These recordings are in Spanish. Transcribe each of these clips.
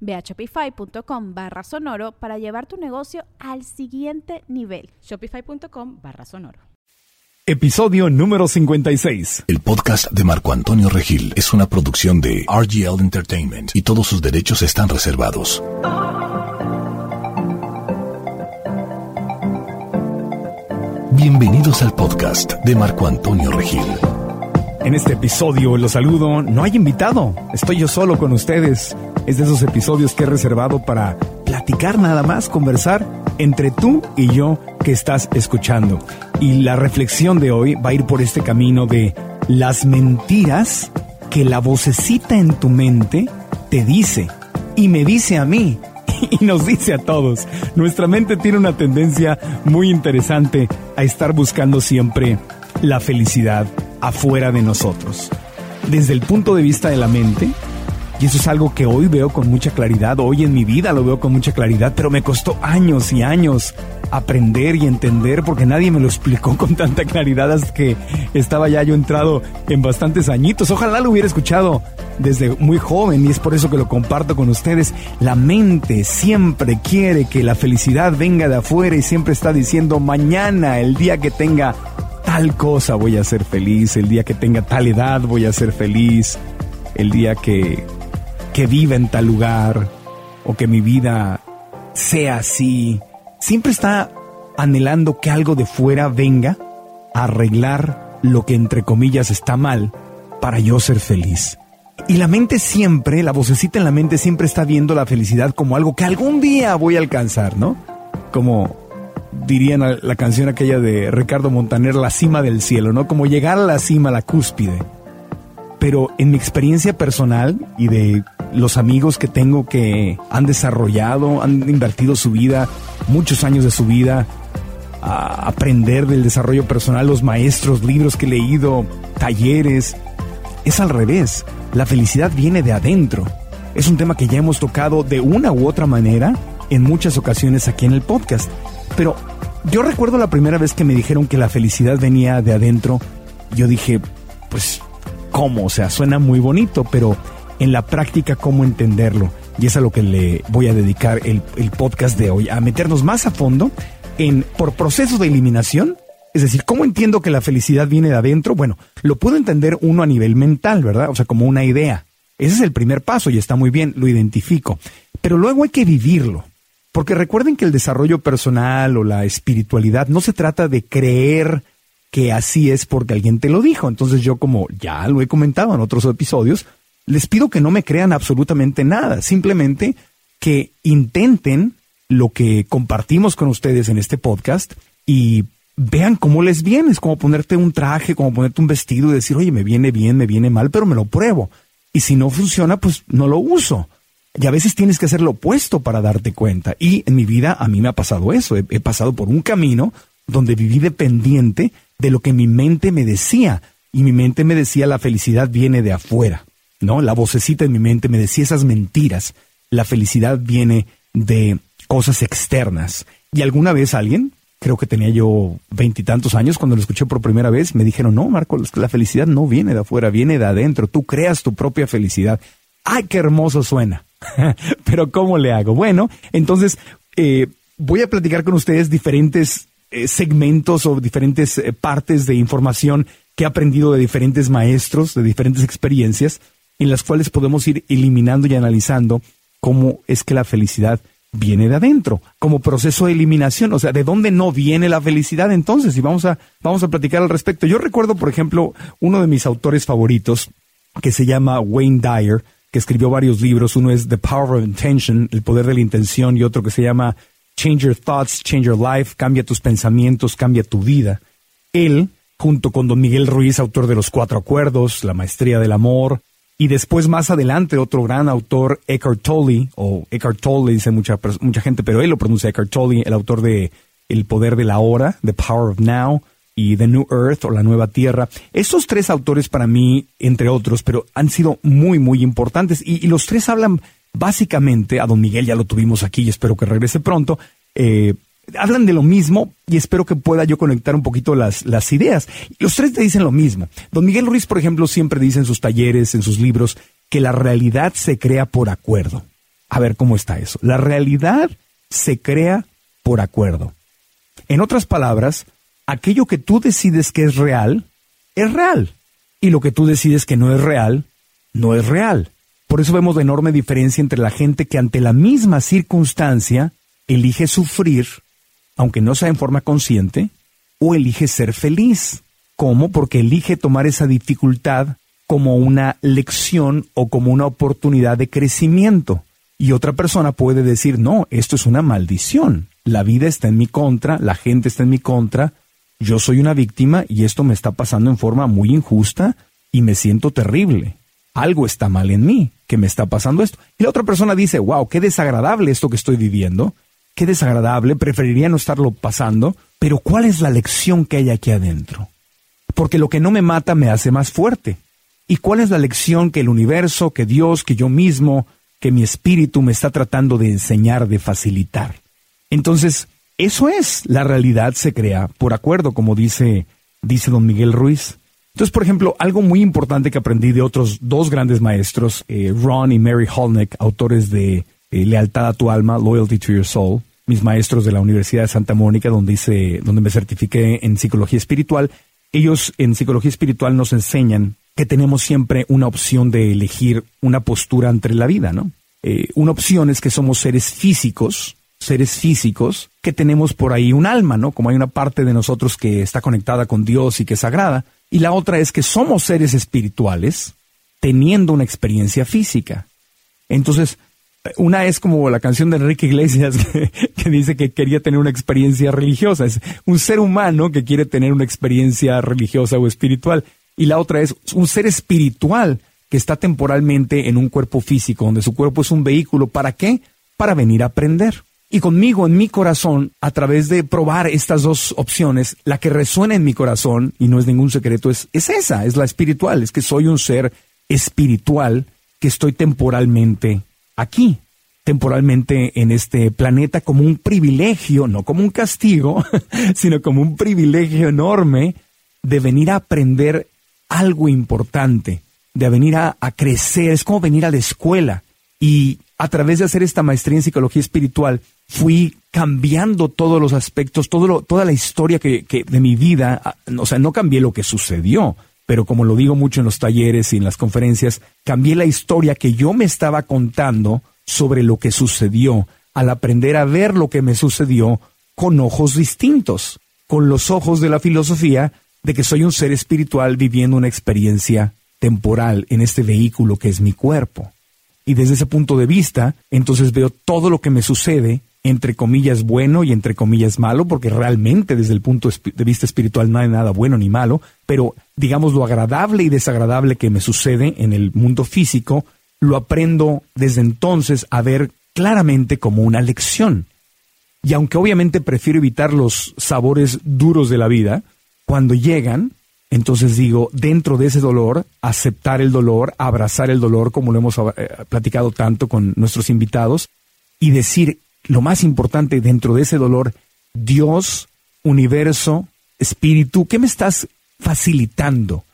Ve a shopify.com barra sonoro para llevar tu negocio al siguiente nivel. Shopify.com barra sonoro. Episodio número 56. El podcast de Marco Antonio Regil es una producción de RGL Entertainment y todos sus derechos están reservados. Bienvenidos al podcast de Marco Antonio Regil. En este episodio los saludo, no hay invitado, estoy yo solo con ustedes. Es de esos episodios que he reservado para platicar nada más, conversar entre tú y yo que estás escuchando. Y la reflexión de hoy va a ir por este camino de las mentiras que la vocecita en tu mente te dice y me dice a mí y nos dice a todos. Nuestra mente tiene una tendencia muy interesante a estar buscando siempre la felicidad afuera de nosotros. Desde el punto de vista de la mente, y eso es algo que hoy veo con mucha claridad, hoy en mi vida lo veo con mucha claridad, pero me costó años y años aprender y entender porque nadie me lo explicó con tanta claridad hasta que estaba ya yo entrado en bastantes añitos. Ojalá lo hubiera escuchado desde muy joven y es por eso que lo comparto con ustedes. La mente siempre quiere que la felicidad venga de afuera y siempre está diciendo mañana, el día que tenga tal cosa voy a ser feliz, el día que tenga tal edad voy a ser feliz, el día que que viva en tal lugar o que mi vida sea así. Siempre está anhelando que algo de fuera venga a arreglar lo que entre comillas está mal para yo ser feliz. Y la mente siempre, la vocecita en la mente siempre está viendo la felicidad como algo que algún día voy a alcanzar, ¿no? Como dirían la canción aquella de Ricardo Montaner, la cima del cielo, ¿no? Como llegar a la cima, la cúspide. Pero en mi experiencia personal y de los amigos que tengo que han desarrollado, han invertido su vida, muchos años de su vida, a aprender del desarrollo personal, los maestros, libros que he leído, talleres. Es al revés. La felicidad viene de adentro. Es un tema que ya hemos tocado de una u otra manera en muchas ocasiones aquí en el podcast. Pero yo recuerdo la primera vez que me dijeron que la felicidad venía de adentro. Yo dije, pues, ¿cómo? O sea, suena muy bonito, pero en la práctica cómo entenderlo. Y es a lo que le voy a dedicar el, podcast de hoy, a meternos más a fondo en por procesos de eliminación. Es decir, ¿cómo entiendo que la felicidad viene de adentro? Bueno, lo puedo entender uno a nivel mental, ¿verdad? O sea, como una idea. Ese es el primer paso y está muy bien, lo identifico. Pero luego hay que vivirlo. Porque recuerden que el desarrollo personal o la espiritualidad no se trata de creer que así es porque alguien te lo dijo. Entonces yo como ya lo he comentado en otros episodios, les pido que no me crean absolutamente nada, simplemente que intenten lo que compartimos con ustedes en este podcast y vean cómo les viene. Es como ponerte un traje, como ponerte un vestido y decir, oye, me viene bien, me viene mal, pero me lo pruebo. Y si no funciona, pues no lo uso. Y a veces tienes que hacer lo opuesto para darte cuenta. Y en mi vida a mí me ha pasado eso. He, he pasado por un camino donde viví dependiente de lo que mi mente me decía. Y mi mente me decía la felicidad viene de afuera. ¿No? La vocecita en mi mente me decía esas mentiras. La felicidad viene de cosas externas. Y alguna vez alguien, creo que tenía yo veintitantos años cuando lo escuché por primera vez, me dijeron, no, Marco, la felicidad no viene de afuera, viene de adentro. Tú creas tu propia felicidad. ¡Ay, qué hermoso suena! Pero ¿cómo le hago? Bueno, entonces eh, voy a platicar con ustedes diferentes eh, segmentos o diferentes eh, partes de información que he aprendido de diferentes maestros, de diferentes experiencias, en las cuales podemos ir eliminando y analizando cómo es que la felicidad viene de adentro, como proceso de eliminación, o sea, ¿de dónde no viene la felicidad entonces? Y vamos a, vamos a platicar al respecto. Yo recuerdo, por ejemplo, uno de mis autores favoritos, que se llama Wayne Dyer, que escribió varios libros. Uno es The Power of Intention, El Poder de la Intención, y otro que se llama Change Your Thoughts, Change Your Life, Cambia tus pensamientos, cambia tu vida. Él, junto con don Miguel Ruiz, autor de Los Cuatro Acuerdos, La Maestría del Amor, y después más adelante otro gran autor, Eckhart Tolle, o Eckhart Tolle dice mucha, mucha gente, pero él lo pronuncia Eckhart Tolle, el autor de El Poder de la Hora, The Power of Now, y The New Earth o La Nueva Tierra. Estos tres autores para mí, entre otros, pero han sido muy, muy importantes. Y, los tres hablan básicamente, a don Miguel ya lo tuvimos aquí y espero que regrese pronto, eh, hablan de lo mismo y espero que pueda yo conectar un poquito las, las ideas. Los tres te dicen lo mismo. Don Miguel Ruiz, por ejemplo, siempre dice en sus talleres, en sus libros, que la realidad se crea por acuerdo. A ver cómo está eso. La realidad se crea por acuerdo. En otras palabras, aquello que tú decides que es real, es real. Y lo que tú decides que no es real, no es real. Por eso vemos la enorme diferencia entre la gente que ante la misma circunstancia elige sufrir, aunque no sea en forma consciente, o elige ser feliz. ¿Cómo? Porque elige tomar esa dificultad como una lección o como una oportunidad de crecimiento. Y otra persona puede decir, no, esto es una maldición. La vida está en mi contra, la gente está en mi contra, yo soy una víctima y esto me está pasando en forma muy injusta y me siento terrible. Algo está mal en mí, que me está pasando esto. Y la otra persona dice, wow, qué desagradable esto que estoy viviendo, qué desagradable, preferiría no estarlo pasando, pero ¿cuál es la lección que hay aquí adentro? Porque lo que no me mata me hace más fuerte. ¿Y cuál es la lección que el universo, que Dios, que yo mismo, que mi espíritu me está tratando de enseñar, de facilitar? Entonces, eso es, la realidad se crea por acuerdo, como dice, dice don Miguel Ruiz. Entonces, por ejemplo, algo muy importante que aprendí de otros dos grandes maestros, eh, Ron y Mary Holnick, autores de eh, Lealtad a tu alma, Loyalty to Your Soul, mis maestros de la Universidad de Santa Mónica, donde hice, donde me certifiqué en psicología espiritual. Ellos en psicología espiritual nos enseñan que tenemos siempre una opción de elegir una postura entre la vida, ¿no? Eh, una opción es que somos seres físicos, seres físicos que tenemos por ahí un alma, ¿no? Como hay una parte de nosotros que está conectada con Dios y que es sagrada, y la otra es que somos seres espirituales teniendo una experiencia física. Entonces, una es como la canción de Enrique Iglesias que, dice que quería tener una experiencia religiosa. Es un ser humano que quiere tener una experiencia religiosa o espiritual. Y la otra es un ser espiritual que está temporalmente en un cuerpo físico, donde su cuerpo es un vehículo. ¿Para qué? Para venir a aprender. Y conmigo, en mi corazón, a través de probar estas dos opciones, la que resuena en mi corazón, y no es ningún secreto, es, es esa, es la espiritual, es que soy un ser espiritual que estoy temporalmente aquí, temporalmente en este planeta como un privilegio, no como un castigo, sino como un privilegio enorme de venir a aprender algo importante, de venir a, a crecer, es como venir a la escuela. Y a través de hacer esta maestría en psicología espiritual, fui cambiando todos los aspectos, todo toda la historia que, que, de mi vida, o sea, no cambié lo que sucedió, pero como lo digo mucho en los talleres y en las conferencias, cambié la historia que yo me estaba contando sobre lo que sucedió, al aprender a ver lo que me sucedió con ojos distintos, con los ojos de la filosofía de que soy un ser espiritual viviendo una experiencia temporal en este vehículo que es mi cuerpo. Y desde ese punto de vista, entonces veo todo lo que me sucede, entre comillas, bueno y entre comillas malo, porque realmente desde el punto de vista espiritual no hay nada bueno ni malo, pero digamos lo agradable y desagradable que me sucede en el mundo físico, lo aprendo desde entonces a ver claramente como una lección. Y aunque obviamente prefiero evitar los sabores duros de la vida, cuando llegan, entonces digo, dentro de ese dolor, aceptar el dolor, abrazar el dolor, como lo hemos eh, platicado tanto con nuestros invitados, y decir, lo más importante dentro de ese dolor, Dios, universo, espíritu, ¿qué me estás facilitando?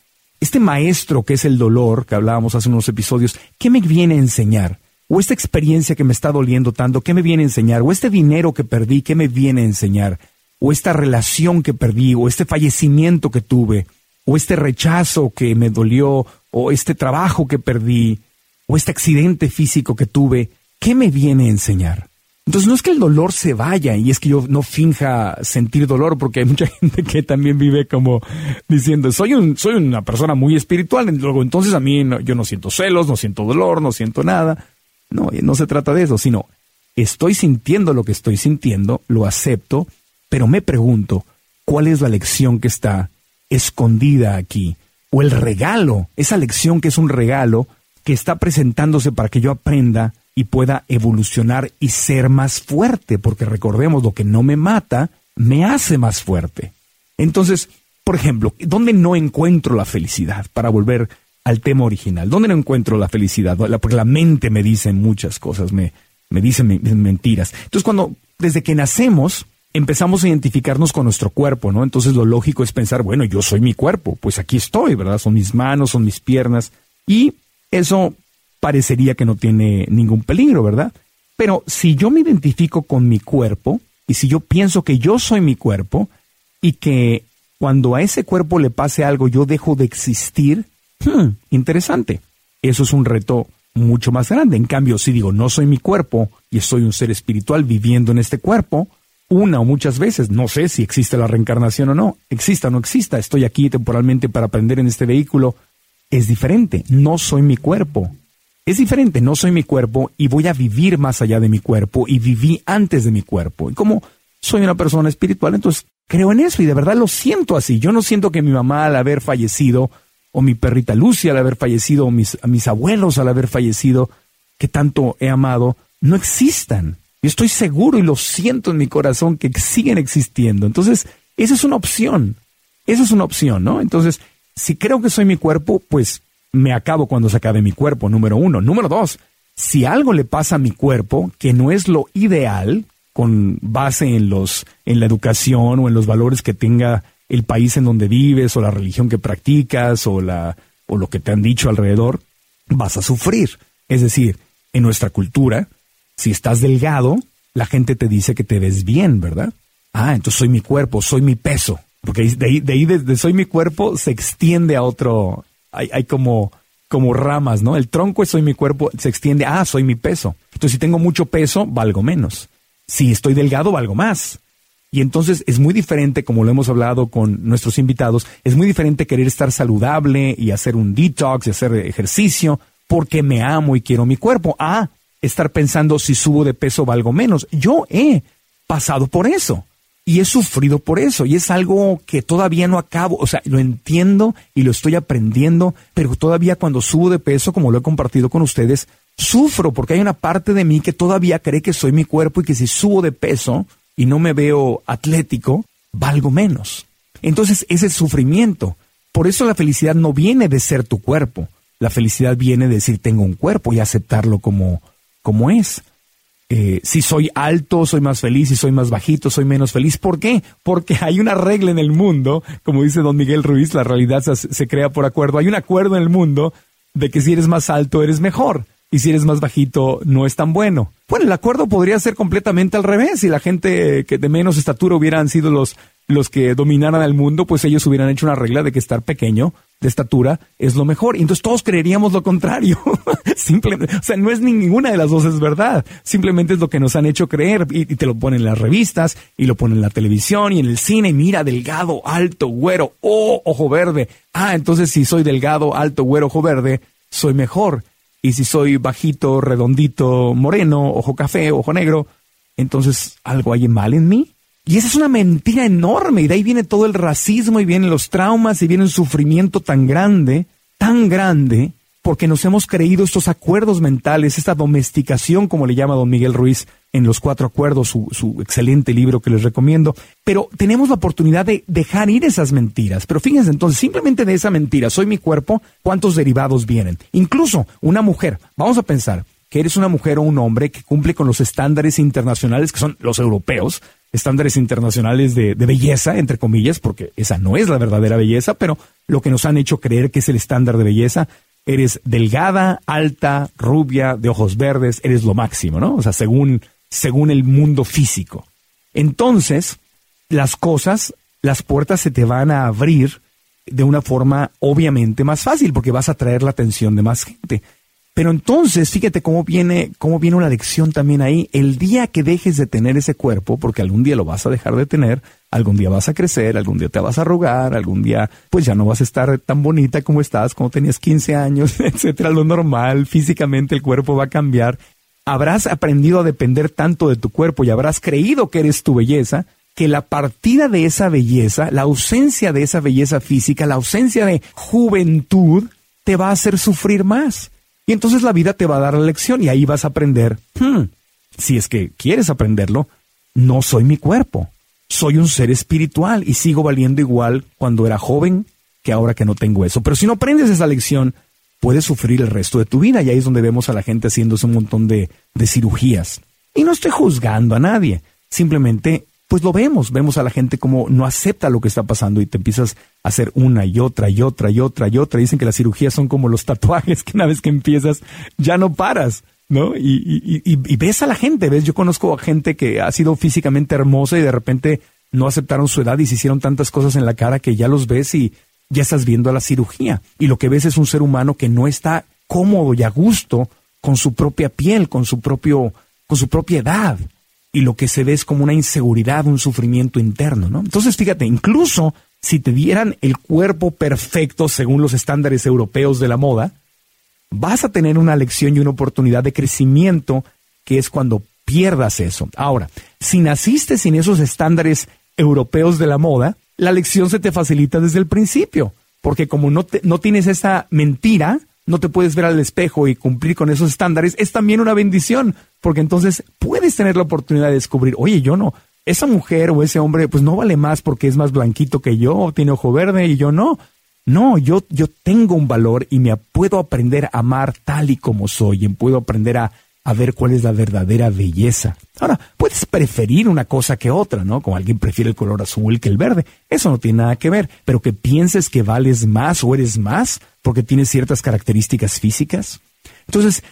Este maestro que es el dolor, que hablábamos hace unos episodios, ¿qué me viene a enseñar? O esta experiencia que me está doliendo tanto, ¿qué me viene a enseñar? O este dinero que perdí, ¿qué me viene a enseñar? O esta relación que perdí, o este fallecimiento que tuve, o este rechazo que me dolió, o este trabajo que perdí, o este accidente físico que tuve, ¿qué me viene a enseñar? Entonces no es que el dolor se vaya y es que yo no finja sentir dolor porque hay mucha gente que también vive como diciendo soy soy una persona muy espiritual luego entonces a mí yo no siento celos no siento dolor no siento nada. No no se trata de eso sino estoy sintiendo lo que estoy sintiendo lo acepto pero me pregunto cuál es la lección que está escondida aquí o el regalo esa lección que es un regalo que está presentándose para que yo aprenda y pueda evolucionar y ser más fuerte, porque recordemos, lo que no me mata, me hace más fuerte. Entonces, por ejemplo, ¿dónde no encuentro la felicidad? Para volver al tema original, ¿dónde no encuentro la felicidad? Porque la mente me dice muchas cosas, me, me dice mentiras. Entonces, cuando desde que nacemos, empezamos a identificarnos con nuestro cuerpo, ¿no? Entonces lo lógico es pensar, bueno, yo soy mi cuerpo, pues aquí estoy, ¿verdad? Son mis manos, son mis piernas. Y eso parecería que no tiene ningún peligro, ¿verdad? Pero si yo me identifico con mi cuerpo y si yo pienso que yo soy mi cuerpo y que cuando a ese cuerpo le pase algo yo dejo de existir, hmm, interesante. Eso es un reto mucho más grande. En cambio, si digo no soy mi cuerpo y soy un ser espiritual viviendo en este cuerpo, una o muchas veces, no sé si existe la reencarnación o no, exista o no exista, estoy aquí temporalmente para aprender en este vehículo, es diferente, no soy mi cuerpo, es diferente, no soy mi cuerpo y voy a vivir más allá de mi cuerpo y viví antes de mi cuerpo. Y como soy una persona espiritual, entonces creo en eso y de verdad lo siento así. Yo no siento que mi mamá al haber fallecido, o mi perrita Lucia al haber fallecido, o mis, mis abuelos al haber fallecido, que tanto he amado, no existan. Yo estoy seguro y lo siento en mi corazón que siguen existiendo. Entonces, esa es una opción. Esa es una opción, ¿no? Entonces, si creo que soy mi cuerpo, pues me acabo cuando se acabe mi cuerpo, número uno. Número dos, si algo le pasa a mi cuerpo que no es lo ideal, con base en los, en la educación o en los valores que tenga el país en donde vives, o la religión que practicas, o la, o lo que te han dicho alrededor, vas a sufrir. Es decir, en nuestra cultura, si estás delgado, la gente te dice que te ves bien, ¿verdad? Ah, entonces soy mi cuerpo, soy mi peso. Porque de ahí, de ahí de soy mi cuerpo se extiende a otro, hay, como, como ramas, ¿no? El tronco es soy mi cuerpo, se extiende, ah, soy mi peso. Entonces, si tengo mucho peso, valgo menos. Si estoy delgado, valgo más. Y entonces es muy diferente, como lo hemos hablado con nuestros invitados, es muy diferente querer estar saludable y hacer un detox y hacer ejercicio porque me amo y quiero mi cuerpo. Ah, estar pensando si subo de peso valgo menos. Yo he pasado por eso y he sufrido por eso y es algo que todavía no acabo, o sea, lo entiendo y lo estoy aprendiendo, pero todavía cuando subo de peso, como lo he compartido con ustedes, sufro porque hay una parte de mí que todavía cree que soy mi cuerpo y que si subo de peso y no me veo atlético, valgo menos. Entonces ese sufrimiento. Por eso la felicidad no viene de ser tu cuerpo. La felicidad viene de decir tengo un cuerpo y aceptarlo como, como es. Eh, si soy alto, soy más feliz, si soy más bajito, soy menos feliz. ¿Por qué? Porque hay una regla en el mundo, como dice don Miguel Ruiz, la realidad se, crea por acuerdo. Hay un acuerdo en el mundo de que si eres más alto eres mejor y si eres más bajito no es tan bueno. Bueno, el acuerdo podría ser completamente al revés. Si la gente que de menos estatura hubieran sido los, los que dominaran el mundo, pues ellos hubieran hecho una regla de que estar pequeño de estatura es lo mejor. Y entonces todos creeríamos lo contrario. Simplemente, o sea, no es ninguna de las dos es verdad. Simplemente es lo que nos han hecho creer y, te lo ponen en las revistas y lo ponen en la televisión y en el cine. Mira, delgado, alto, güero, oh, ojo verde. Ah, entonces si soy delgado, alto, güero, ojo verde, soy mejor. Y si soy bajito, redondito, moreno, ojo café, ojo negro, entonces algo hay mal en mí. Y esa es una mentira enorme, y de ahí viene todo el racismo, y vienen los traumas, y viene un sufrimiento tan grande, tan grande, porque nos hemos creído estos acuerdos mentales, esta domesticación, como le llama don Miguel Ruiz en Los Cuatro Acuerdos, su, su excelente libro que les recomiendo. Pero tenemos la oportunidad de dejar ir esas mentiras. Pero fíjense entonces, simplemente de esa mentira, soy mi cuerpo, ¿cuántos derivados vienen? Incluso una mujer, vamos a pensar que eres una mujer o un hombre que cumple con los estándares internacionales que son los europeos, estándares internacionales de, belleza, entre comillas, porque esa no es la verdadera belleza, pero lo que nos han hecho creer que es el estándar de belleza, eres delgada, alta, rubia, de ojos verdes, eres lo máximo, ¿no? O sea, según, según el mundo físico. Entonces, las cosas, las puertas se te van a abrir de una forma obviamente más fácil, porque vas a atraer la atención de más gente. Pero entonces, fíjate cómo viene, cómo viene una lección también ahí. El día que dejes de tener ese cuerpo, porque algún día lo vas a dejar de tener, algún día vas a crecer, algún día te vas a arrugar, algún día pues ya no vas a estar tan bonita como estás cuando tenías 15 años, etcétera, lo normal, físicamente el cuerpo va a cambiar. Habrás aprendido a depender tanto de tu cuerpo y habrás creído que eres tu belleza, que la partida de esa belleza, la ausencia de esa belleza física, la ausencia de juventud, te va a hacer sufrir más. Y entonces la vida te va a dar la lección y ahí vas a aprender, hmm, si es que quieres aprenderlo, no soy mi cuerpo, soy un ser espiritual y sigo valiendo igual cuando era joven que ahora que no tengo eso. Pero si no aprendes esa lección, puedes sufrir el resto de tu vida y ahí es donde vemos a la gente haciéndose un montón de, de cirugías. Y no estoy juzgando a nadie, simplemente pues lo vemos, vemos a la gente como no acepta lo que está pasando y te empiezas a hacer una y otra y otra y otra y otra. Dicen que las cirugías son como los tatuajes, que una vez que empiezas ya no paras, ¿no? Y, y, ves a la gente, ves, yo conozco a gente que ha sido físicamente hermosa y de repente no aceptaron su edad y se hicieron tantas cosas en la cara que ya los ves y ya estás viendo a la cirugía. Y lo que ves es un ser humano que no está cómodo y a gusto con su propia piel, con su propio, con su propia edad y lo que se ve es como una inseguridad, un sufrimiento interno, ¿no? Entonces, fíjate, incluso si te dieran el cuerpo perfecto según los estándares europeos de la moda, vas a tener una lección y una oportunidad de crecimiento que es cuando pierdas eso. Ahora, si naciste sin esos estándares europeos de la moda, la lección se te facilita desde el principio, porque como no, no tienes esa mentira, no te puedes ver al espejo y cumplir con esos estándares, es también una bendición, porque entonces puedes tener la oportunidad de descubrir, oye, yo no, esa mujer o ese hombre pues no vale más porque es más blanquito que yo, tiene ojo verde y yo no. No, yo, yo tengo un valor y me puedo aprender a amar tal y como soy, y puedo aprender a a ver cuál es la verdadera belleza. Ahora, puedes preferir una cosa que otra, ¿no? Como alguien prefiere el color azul que el verde. Eso no tiene nada que ver. Pero que pienses que vales más o eres más porque tienes ciertas características físicas. Entonces,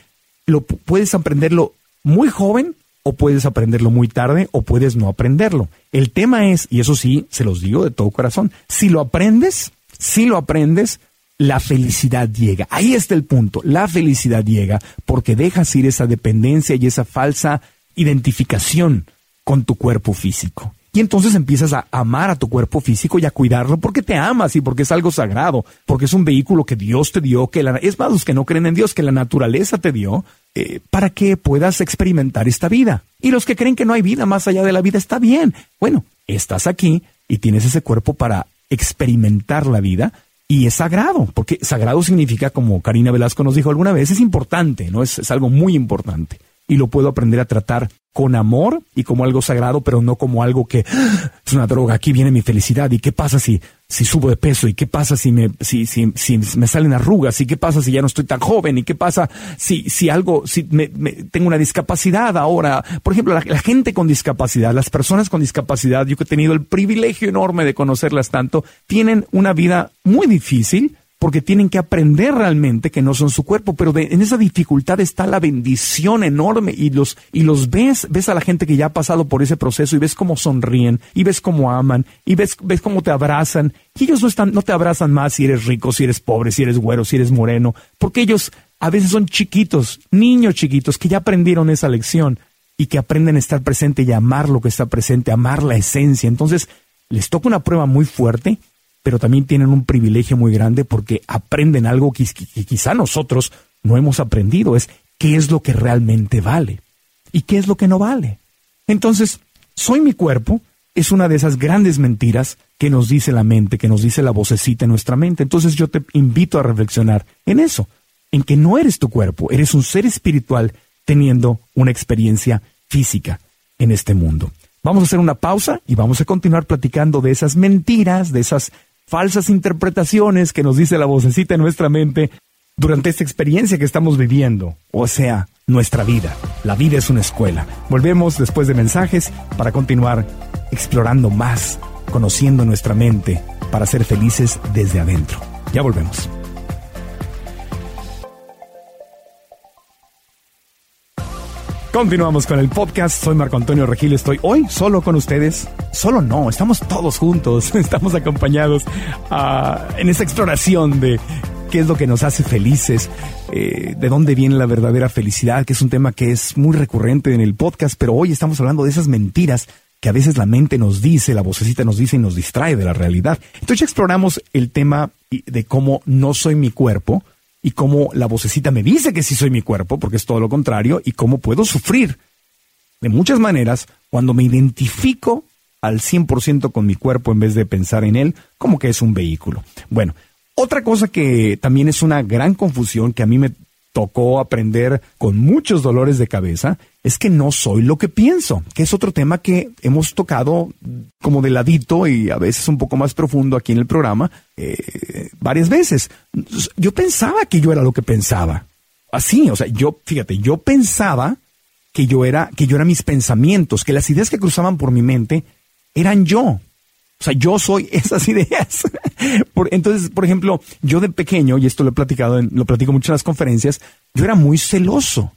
lo puedes aprenderlo muy joven o puedes aprenderlo muy tarde o puedes no aprenderlo. El tema es, y eso sí, se los digo de todo corazón, si lo aprendes, si lo aprendes, la felicidad llega. Ahí está el punto. La felicidad llega porque dejas ir esa dependencia y esa falsa identificación con tu cuerpo físico. Y entonces empiezas a amar a tu cuerpo físico y a cuidarlo porque te amas y porque es algo sagrado, porque es un vehículo que Dios te dio, que es más los que no creen en Dios, que la naturaleza te dio, eh, para que puedas experimentar esta vida. Y los que creen que no hay vida más allá de la vida, está bien. Bueno, estás aquí y tienes ese cuerpo para experimentar la vida y es sagrado, porque sagrado significa, como Karina Velasco nos dijo alguna vez, es importante, ¿no? Es, es algo muy importante. Y lo puedo aprender a tratar con amor y como algo sagrado, pero no como algo que ah, es una droga, aquí viene mi felicidad. ¿Y qué pasa si, si subo de peso? ¿Y qué pasa si me, si, si, si me salen arrugas? ¿Y qué pasa si ya no estoy tan joven? ¿Y qué pasa si, si algo, si me, tengo una discapacidad ahora? Por ejemplo, la, la, gente con discapacidad, las personas con discapacidad, yo que he tenido el privilegio enorme de conocerlas tanto, tienen una vida muy difícil porque tienen que aprender realmente que no son su cuerpo, pero en esa dificultad está la bendición enorme y los, y los ves, ves a la gente que ya ha pasado por ese proceso y ves cómo sonríen y ves cómo aman y ves, ves cómo te abrazan y ellos no están, no te abrazan más si eres rico, si eres pobre, si eres güero, si eres moreno, porque ellos a veces son chiquitos, niños chiquitos que ya aprendieron esa lección y que aprenden a estar presente y a amar lo que está presente, amar la esencia. Entonces, les toca una prueba muy fuerte pero también tienen un privilegio muy grande porque aprenden algo que, quizá nosotros no hemos aprendido, es qué es lo que realmente vale y qué es lo que no vale. Entonces, soy mi cuerpo es una de esas grandes mentiras que nos dice la mente, que nos dice la vocecita en nuestra mente. Entonces yo te invito a reflexionar en eso, en que no eres tu cuerpo, eres un ser espiritual teniendo una experiencia física en este mundo. Vamos a hacer una pausa y vamos a continuar platicando de esas mentiras, de esas falsas interpretaciones que nos dice la vocecita en nuestra mente durante esta experiencia que estamos viviendo, o sea, nuestra vida. La vida es una escuela. Volvemos después de mensajes para continuar explorando más, conociendo nuestra mente, para ser felices desde adentro. Ya volvemos. Continuamos con el podcast. Soy Marco Antonio Regil. Estoy hoy solo con ustedes. Solo no, estamos todos juntos. Estamos acompañados uh, en esta exploración de qué es lo que nos hace felices, eh, de dónde viene la verdadera felicidad, que es un tema que es muy recurrente en el podcast, pero hoy estamos hablando de esas mentiras que a veces la mente nos dice, la vocecita nos dice y nos distrae de la realidad. Entonces exploramos el tema de cómo no soy mi cuerpo y cómo la vocecita me dice que sí soy mi cuerpo, porque es todo lo contrario, y cómo puedo sufrir de muchas maneras cuando me identifico al 100% con mi cuerpo en vez de pensar en él como que es un vehículo. Bueno, otra cosa que también es una gran confusión que a mí me tocó aprender con muchos dolores de cabeza es que no soy lo que pienso, que es otro tema que hemos tocado como de ladito y a veces un poco más profundo aquí en el programa eh, varias veces. Yo pensaba que yo era lo que pensaba. Así, o sea, yo, fíjate, yo pensaba que yo era, que yo era mis pensamientos, que las ideas que cruzaban por mi mente eran yo. O sea, yo soy esas ideas. entonces, por ejemplo, yo de pequeño, y esto lo he platicado, lo platico mucho en las conferencias, yo era muy celoso.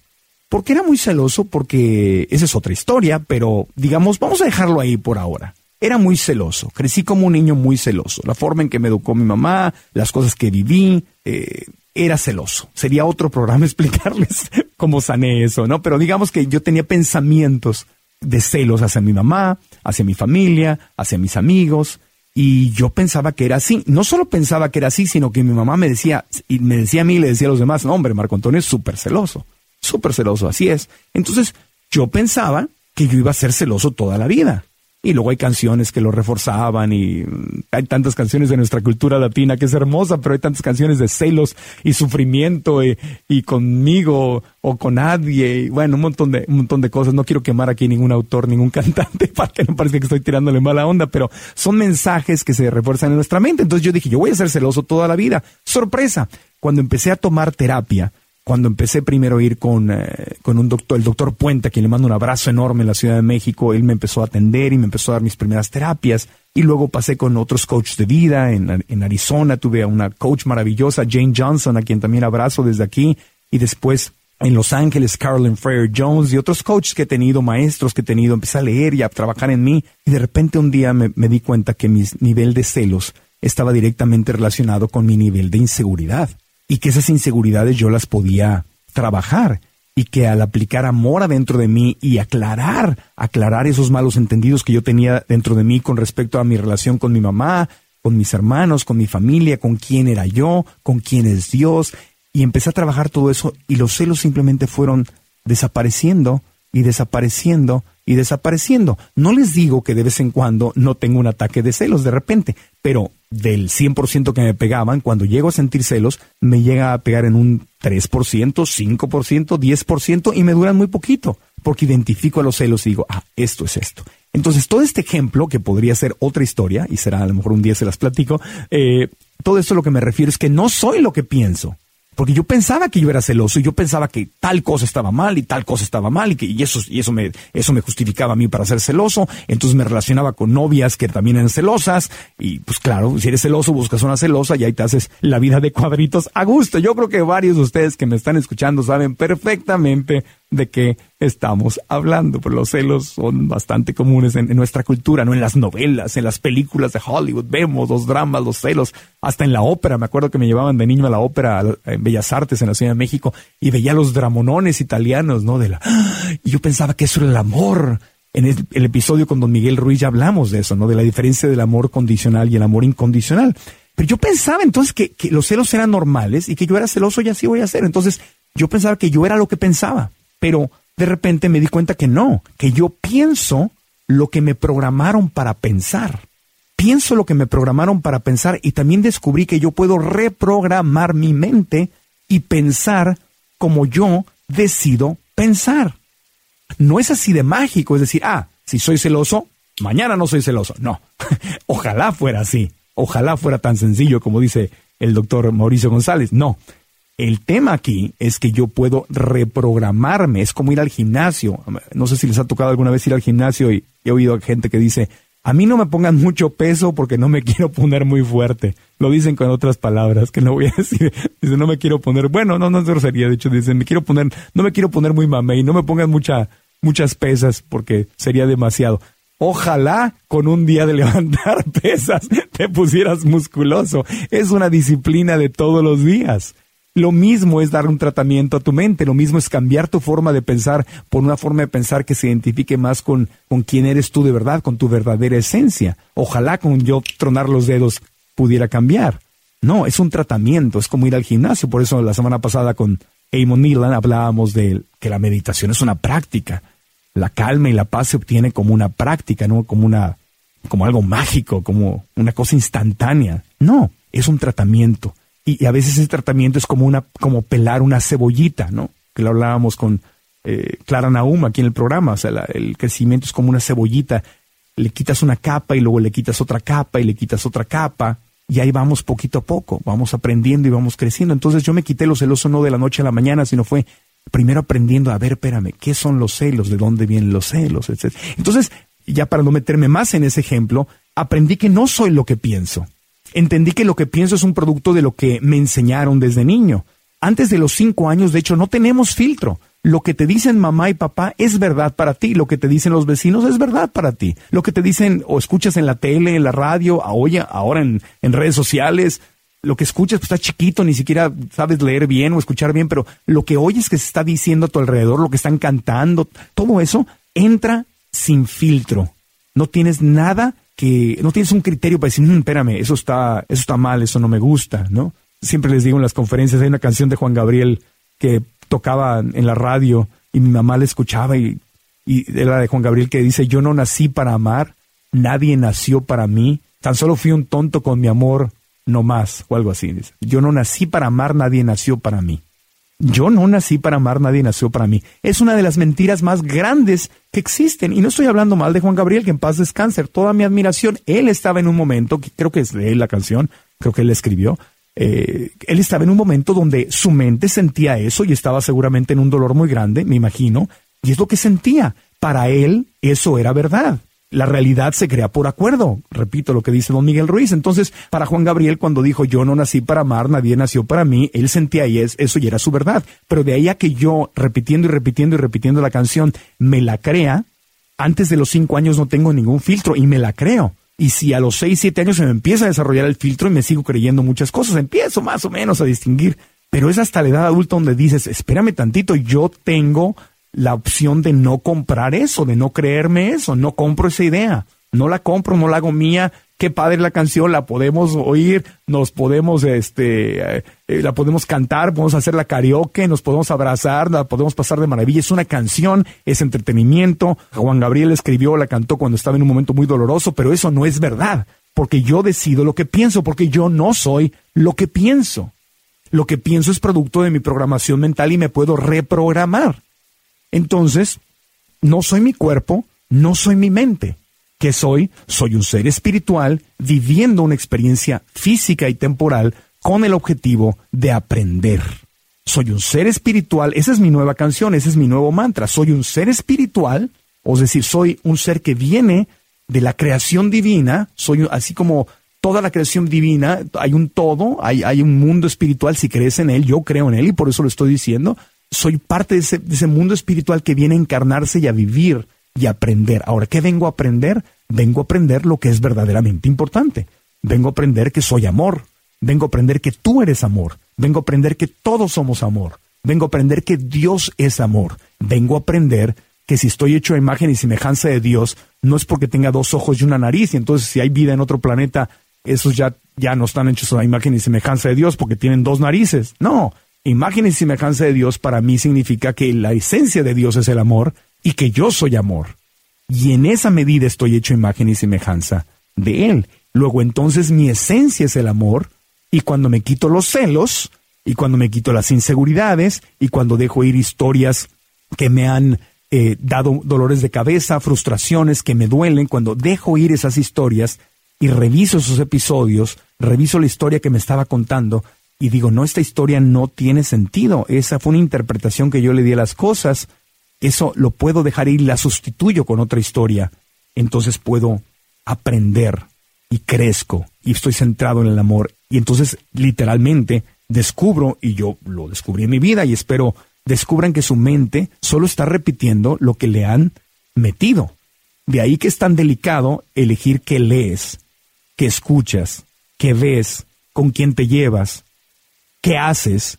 ¿Por qué era muy celoso? Porque esa es otra historia, pero digamos, vamos a dejarlo ahí por ahora. Era muy celoso, crecí como un niño muy celoso. La forma en que me educó mi mamá, las cosas que viví, eh, era celoso. Sería otro programa explicarles cómo sané eso, ¿no? Pero digamos que yo tenía pensamientos de celos hacia mi mamá, hacia mi familia, hacia mis amigos, y yo pensaba que era así. No solo pensaba que era así, sino que mi mamá me decía, y me decía a mí y le decía a los demás, no, hombre, Marco Antonio es súper celoso, súper celoso, así es. Entonces, yo pensaba que yo iba a ser celoso toda la vida. Y luego hay canciones que lo reforzaban y mm, hay tantas canciones de nuestra cultura latina que es hermosa, pero hay tantas canciones de celos y sufrimiento y, y conmigo o con nadie y bueno, un montón de un montón de cosas. No quiero quemar aquí ningún autor, ningún cantante para que no parezca que estoy tirándole mala onda, pero son mensajes que se refuerzan en nuestra mente. Entonces yo dije, yo voy a ser celoso toda la vida. Sorpresa, cuando empecé a tomar terapia, cuando empecé primero a ir con, eh, con un doctor, el doctor Puente, a quien le mando un abrazo enorme en la Ciudad de México, él me empezó a atender y me empezó a dar mis primeras terapias. Y luego pasé con otros coaches de vida en, en Arizona, tuve a una coach maravillosa, Jane Johnson, a quien también abrazo desde aquí. Y después en Los Ángeles, Carolyn Freire Jones y otros coaches que he tenido, maestros que he tenido, empecé a leer y a trabajar en mí. Y de repente un día me, me di cuenta que mi nivel de celos estaba directamente relacionado con mi nivel de inseguridad y que esas inseguridades yo las podía trabajar y que al aplicar amor adentro de mí y aclarar, aclarar esos malos entendidos que yo tenía dentro de mí con respecto a mi relación con mi mamá, con mis hermanos, con mi familia, con quién era yo, con quién es Dios, y empecé a trabajar todo eso y los celos simplemente fueron desapareciendo y desapareciendo y desapareciendo. No les digo que de vez en cuando no tengo un ataque de celos de repente, pero del 100% que me pegaban, cuando llego a sentir celos, me llega a pegar en un 3%, 5%, 10% y me duran muy poquito, porque identifico a los celos y digo, ah, esto es esto. Entonces, todo este ejemplo, que podría ser otra historia, y será a lo mejor un día se las platico, eh, todo esto lo que me refiero es que no soy lo que pienso. Porque yo pensaba que yo era celoso y yo pensaba que tal cosa estaba mal y tal cosa estaba mal y que y eso, y eso, me, eso me justificaba a mí para ser celoso. Entonces me relacionaba con novias que también eran celosas y pues claro, si eres celoso buscas una celosa y ahí te haces la vida de cuadritos a gusto. Yo creo que varios de ustedes que me están escuchando saben perfectamente de qué estamos hablando, pero los celos son bastante comunes en, nuestra cultura, no en las novelas, en las películas de Hollywood, vemos los dramas, los celos, hasta en la ópera, me acuerdo que me llevaban de niño a la ópera en Bellas Artes en la Ciudad de México y veía los dramonones italianos, ¿no? De la y yo pensaba que eso era el amor. En el, episodio con Don Miguel Ruiz ya hablamos de eso, ¿no? De la diferencia del amor condicional y el amor incondicional. Pero yo pensaba entonces que, que los celos eran normales y que yo era celoso y así voy a ser. Entonces yo pensaba que yo era lo que pensaba pero de repente me di cuenta que no, que yo pienso lo que me programaron para pensar. Pienso lo que me programaron para pensar y también descubrí que yo puedo reprogramar mi mente y pensar como yo decido pensar. No es así de mágico, es decir, ah, si soy celoso, mañana no soy celoso. No, ojalá fuera así, ojalá fuera tan sencillo como dice el doctor Mauricio González. No, el tema aquí es que yo puedo reprogramarme, es como ir al gimnasio. No sé si les ha tocado alguna vez ir al gimnasio y he oído gente que dice, a mí no me pongan mucho peso porque no me quiero poner muy fuerte. Lo dicen con otras palabras que no voy a decir. Dice, no me quiero poner, bueno, no, no es grosería, de hecho dicen, me quiero poner, no me quiero poner muy mamey, no me pongan mucha, muchas pesas porque sería demasiado. Ojalá con un día de levantar pesas te pusieras musculoso. Es una disciplina de todos los días. Lo mismo es dar un tratamiento a tu mente, lo mismo es cambiar tu forma de pensar por una forma de pensar que se identifique más con, con quién eres tú de verdad, con tu verdadera esencia. Ojalá con yo tronar los dedos pudiera cambiar. No, es un tratamiento, es como ir al gimnasio. Por eso la semana pasada con Eamon Nealon hablábamos de que la meditación es una práctica. La calma y la paz se obtiene como una práctica, no como una, como algo mágico, como una cosa instantánea. No, es un tratamiento y, a veces ese tratamiento es como una, como pelar una cebollita, ¿no? Que lo hablábamos con eh, Clara Naum aquí en el programa. O sea, el crecimiento es como una cebollita. Le quitas una capa y luego le quitas otra capa y le quitas otra capa. Y ahí vamos poquito a poco, vamos aprendiendo y vamos creciendo. Entonces yo me quité los celos no de la noche a la mañana, sino fue primero aprendiendo a ver, espérame, ¿qué son los celos? ¿De dónde vienen los celos? Entonces, ya para no meterme más en ese ejemplo, aprendí que no soy lo que pienso entendí que lo que pienso es un producto de lo que me enseñaron desde niño. Antes de los cinco años, de hecho, no tenemos filtro. Lo que te dicen mamá y papá es verdad para ti. Lo que te dicen los vecinos es verdad para ti. Lo que te dicen o escuchas en la tele, en la radio, ahora en, en redes sociales, lo que escuchas pues, está chiquito, ni siquiera sabes leer bien o escuchar bien, pero lo que oyes que se está diciendo a tu alrededor, lo que están cantando, todo eso entra sin filtro. No tienes nada que no tienes un criterio para decir, mm, espérame, eso está, eso está mal, eso no me gusta, ¿no? Siempre les digo en las conferencias, hay una canción de Juan Gabriel que tocaba en la radio y mi mamá la escuchaba y, y era de Juan Gabriel que dice, yo no nací para amar, nadie nació para mí, tan solo fui un tonto con mi amor, no más, o algo así. Yo no nací para amar, nadie nació para mí. Yo no nací para amar, nadie nació para mí. Es una de las mentiras más grandes que existen. Y no estoy hablando mal de Juan Gabriel, que en paz descanse. Toda mi admiración. Él estaba en un momento, creo que es de él la canción, creo que él la escribió. Eh, él estaba en un momento donde su mente sentía eso y estaba seguramente en un dolor muy grande, me imagino. Y es lo que sentía. Para él, eso era verdad la realidad se crea por acuerdo. Repito lo que dice don Miguel Ruiz. Entonces, para Juan Gabriel, cuando dijo yo no nací para amar, nadie nació para mí, él sentía y es, eso y era su verdad. Pero de ahí a que yo, repitiendo y repitiendo y repitiendo la canción, me la crea, antes de los cinco años no tengo ningún filtro y me la creo. Y si a los seis, siete años se me empieza a desarrollar el filtro y me sigo creyendo muchas cosas, empiezo más o menos a distinguir. Pero es hasta la edad adulta donde dices, espérame tantito, yo tengo la opción de no comprar eso, de no creerme eso, no compro esa idea, no la compro, no la hago mía, qué padre la canción, la podemos oír, nos podemos, este, eh, la podemos cantar, podemos hacer la karaoke, nos podemos abrazar, la podemos pasar de maravilla. Es una canción, es entretenimiento. Juan Gabriel escribió, la cantó cuando estaba en un momento muy doloroso, pero eso no es verdad, porque yo decido lo que pienso, porque yo no soy lo que pienso. Lo que pienso es producto de mi programación mental y me puedo reprogramar. Entonces, no soy mi cuerpo, no soy mi mente. ¿Qué soy? Soy un ser espiritual viviendo una experiencia física y temporal con el objetivo de aprender. Soy un ser espiritual, esa es mi nueva canción, ese es mi nuevo mantra. Soy un ser espiritual, es decir, soy un ser que viene de la creación divina, soy así como toda la creación divina, hay un todo, hay, hay un mundo espiritual, si crees en él, yo creo en él y por eso lo estoy diciendo soy parte de ese, mundo espiritual que viene a encarnarse y a vivir y a aprender. Ahora, ¿qué vengo a aprender? Vengo a aprender lo que es verdaderamente importante. Vengo a aprender que soy amor. Vengo a aprender que tú eres amor. Vengo a aprender que todos somos amor. Vengo a aprender que Dios es amor. Vengo a aprender que si estoy hecho a imagen y semejanza de Dios, no es porque tenga dos ojos y una nariz, y entonces si hay vida en otro planeta, esos ya, ya no están hechos a imagen y semejanza de Dios porque tienen dos narices. No, Imagen y semejanza de Dios para mí significa que la esencia de Dios es el amor y que yo soy amor. Y en esa medida estoy hecho imagen y semejanza de Él. Luego entonces mi esencia es el amor y cuando me quito los celos y cuando me quito las inseguridades y cuando dejo ir historias que me han eh, dado dolores de cabeza, frustraciones que me duelen, cuando dejo ir esas historias y reviso esos episodios, reviso la historia que me estaba contando, y digo, no, esta historia no tiene sentido, esa fue una interpretación que yo le di a las cosas, eso lo puedo dejar ir y la sustituyo con otra historia, entonces puedo aprender y crezco y estoy centrado en el amor. Y entonces literalmente descubro, y yo lo descubrí en mi vida y espero descubran que su mente solo está repitiendo lo que le han metido. De ahí que es tan delicado elegir qué lees, qué escuchas, qué ves, con quién te llevas, qué haces,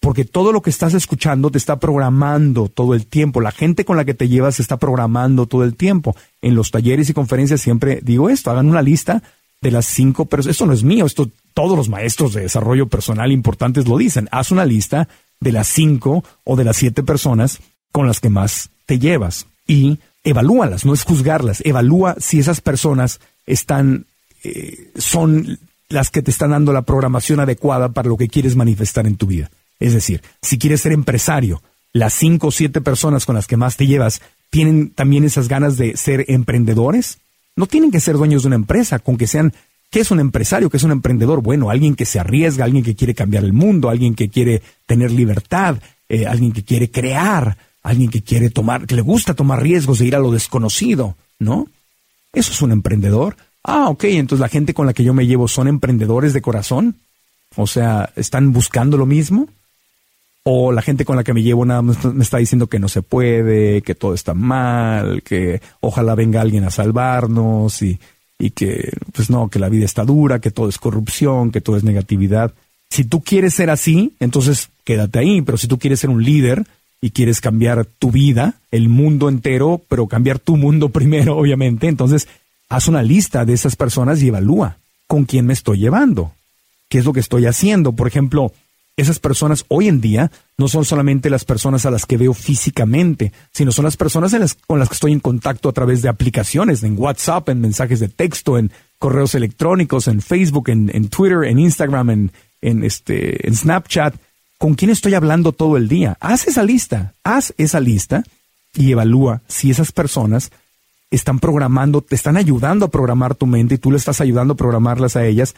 porque todo lo que estás escuchando te está programando todo el tiempo. La gente con la que te llevas está programando todo el tiempo. En los talleres y conferencias siempre digo esto, hagan una lista de las cinco personas. Esto no es mío, esto todos los maestros de desarrollo personal importantes lo dicen. Haz una lista de las cinco o de las siete personas con las que más te llevas y evalúalas, no es juzgarlas, evalúa si esas personas están, eh, son las que te están dando la programación adecuada para lo que quieres manifestar en tu vida. Es decir, si quieres ser empresario, las cinco o siete personas con las que más te llevas tienen también esas ganas de ser emprendedores. No tienen que ser dueños de una empresa, con que sean, ¿qué es un empresario? ¿Qué es un emprendedor? Bueno, alguien que se arriesga, alguien que quiere cambiar el mundo, alguien que quiere tener libertad, eh, alguien que quiere crear, alguien que quiere tomar, que le gusta tomar riesgos de ir a lo desconocido, ¿no? Eso es un emprendedor. Ah, ok, entonces la gente con la que yo me llevo son emprendedores de corazón. O sea, están buscando lo mismo o la gente con la que me llevo nada más me está diciendo que no se puede, que todo está mal, que ojalá venga alguien a salvarnos y, y que, pues no, que la vida está dura, que todo es corrupción, que todo es negatividad. Si tú quieres ser así, entonces quédate ahí, pero si tú quieres ser un líder y quieres cambiar tu vida, el mundo entero, pero cambiar tu mundo primero, obviamente, entonces haz una lista de esas personas y evalúa con quién me estoy llevando, qué es lo que estoy haciendo. Por ejemplo, esas personas hoy en día no son solamente las personas a las que veo físicamente, sino son las personas con las que estoy en contacto a través de aplicaciones, en WhatsApp, en mensajes de texto, en correos electrónicos, en Facebook, en, Twitter, en Instagram, en, en, este, en Snapchat. ¿Con quién estoy hablando todo el día? Haz esa lista, haz esa lista y evalúa si esas personas están programando, te están ayudando a programar tu mente y tú le estás ayudando a programarlas a ellas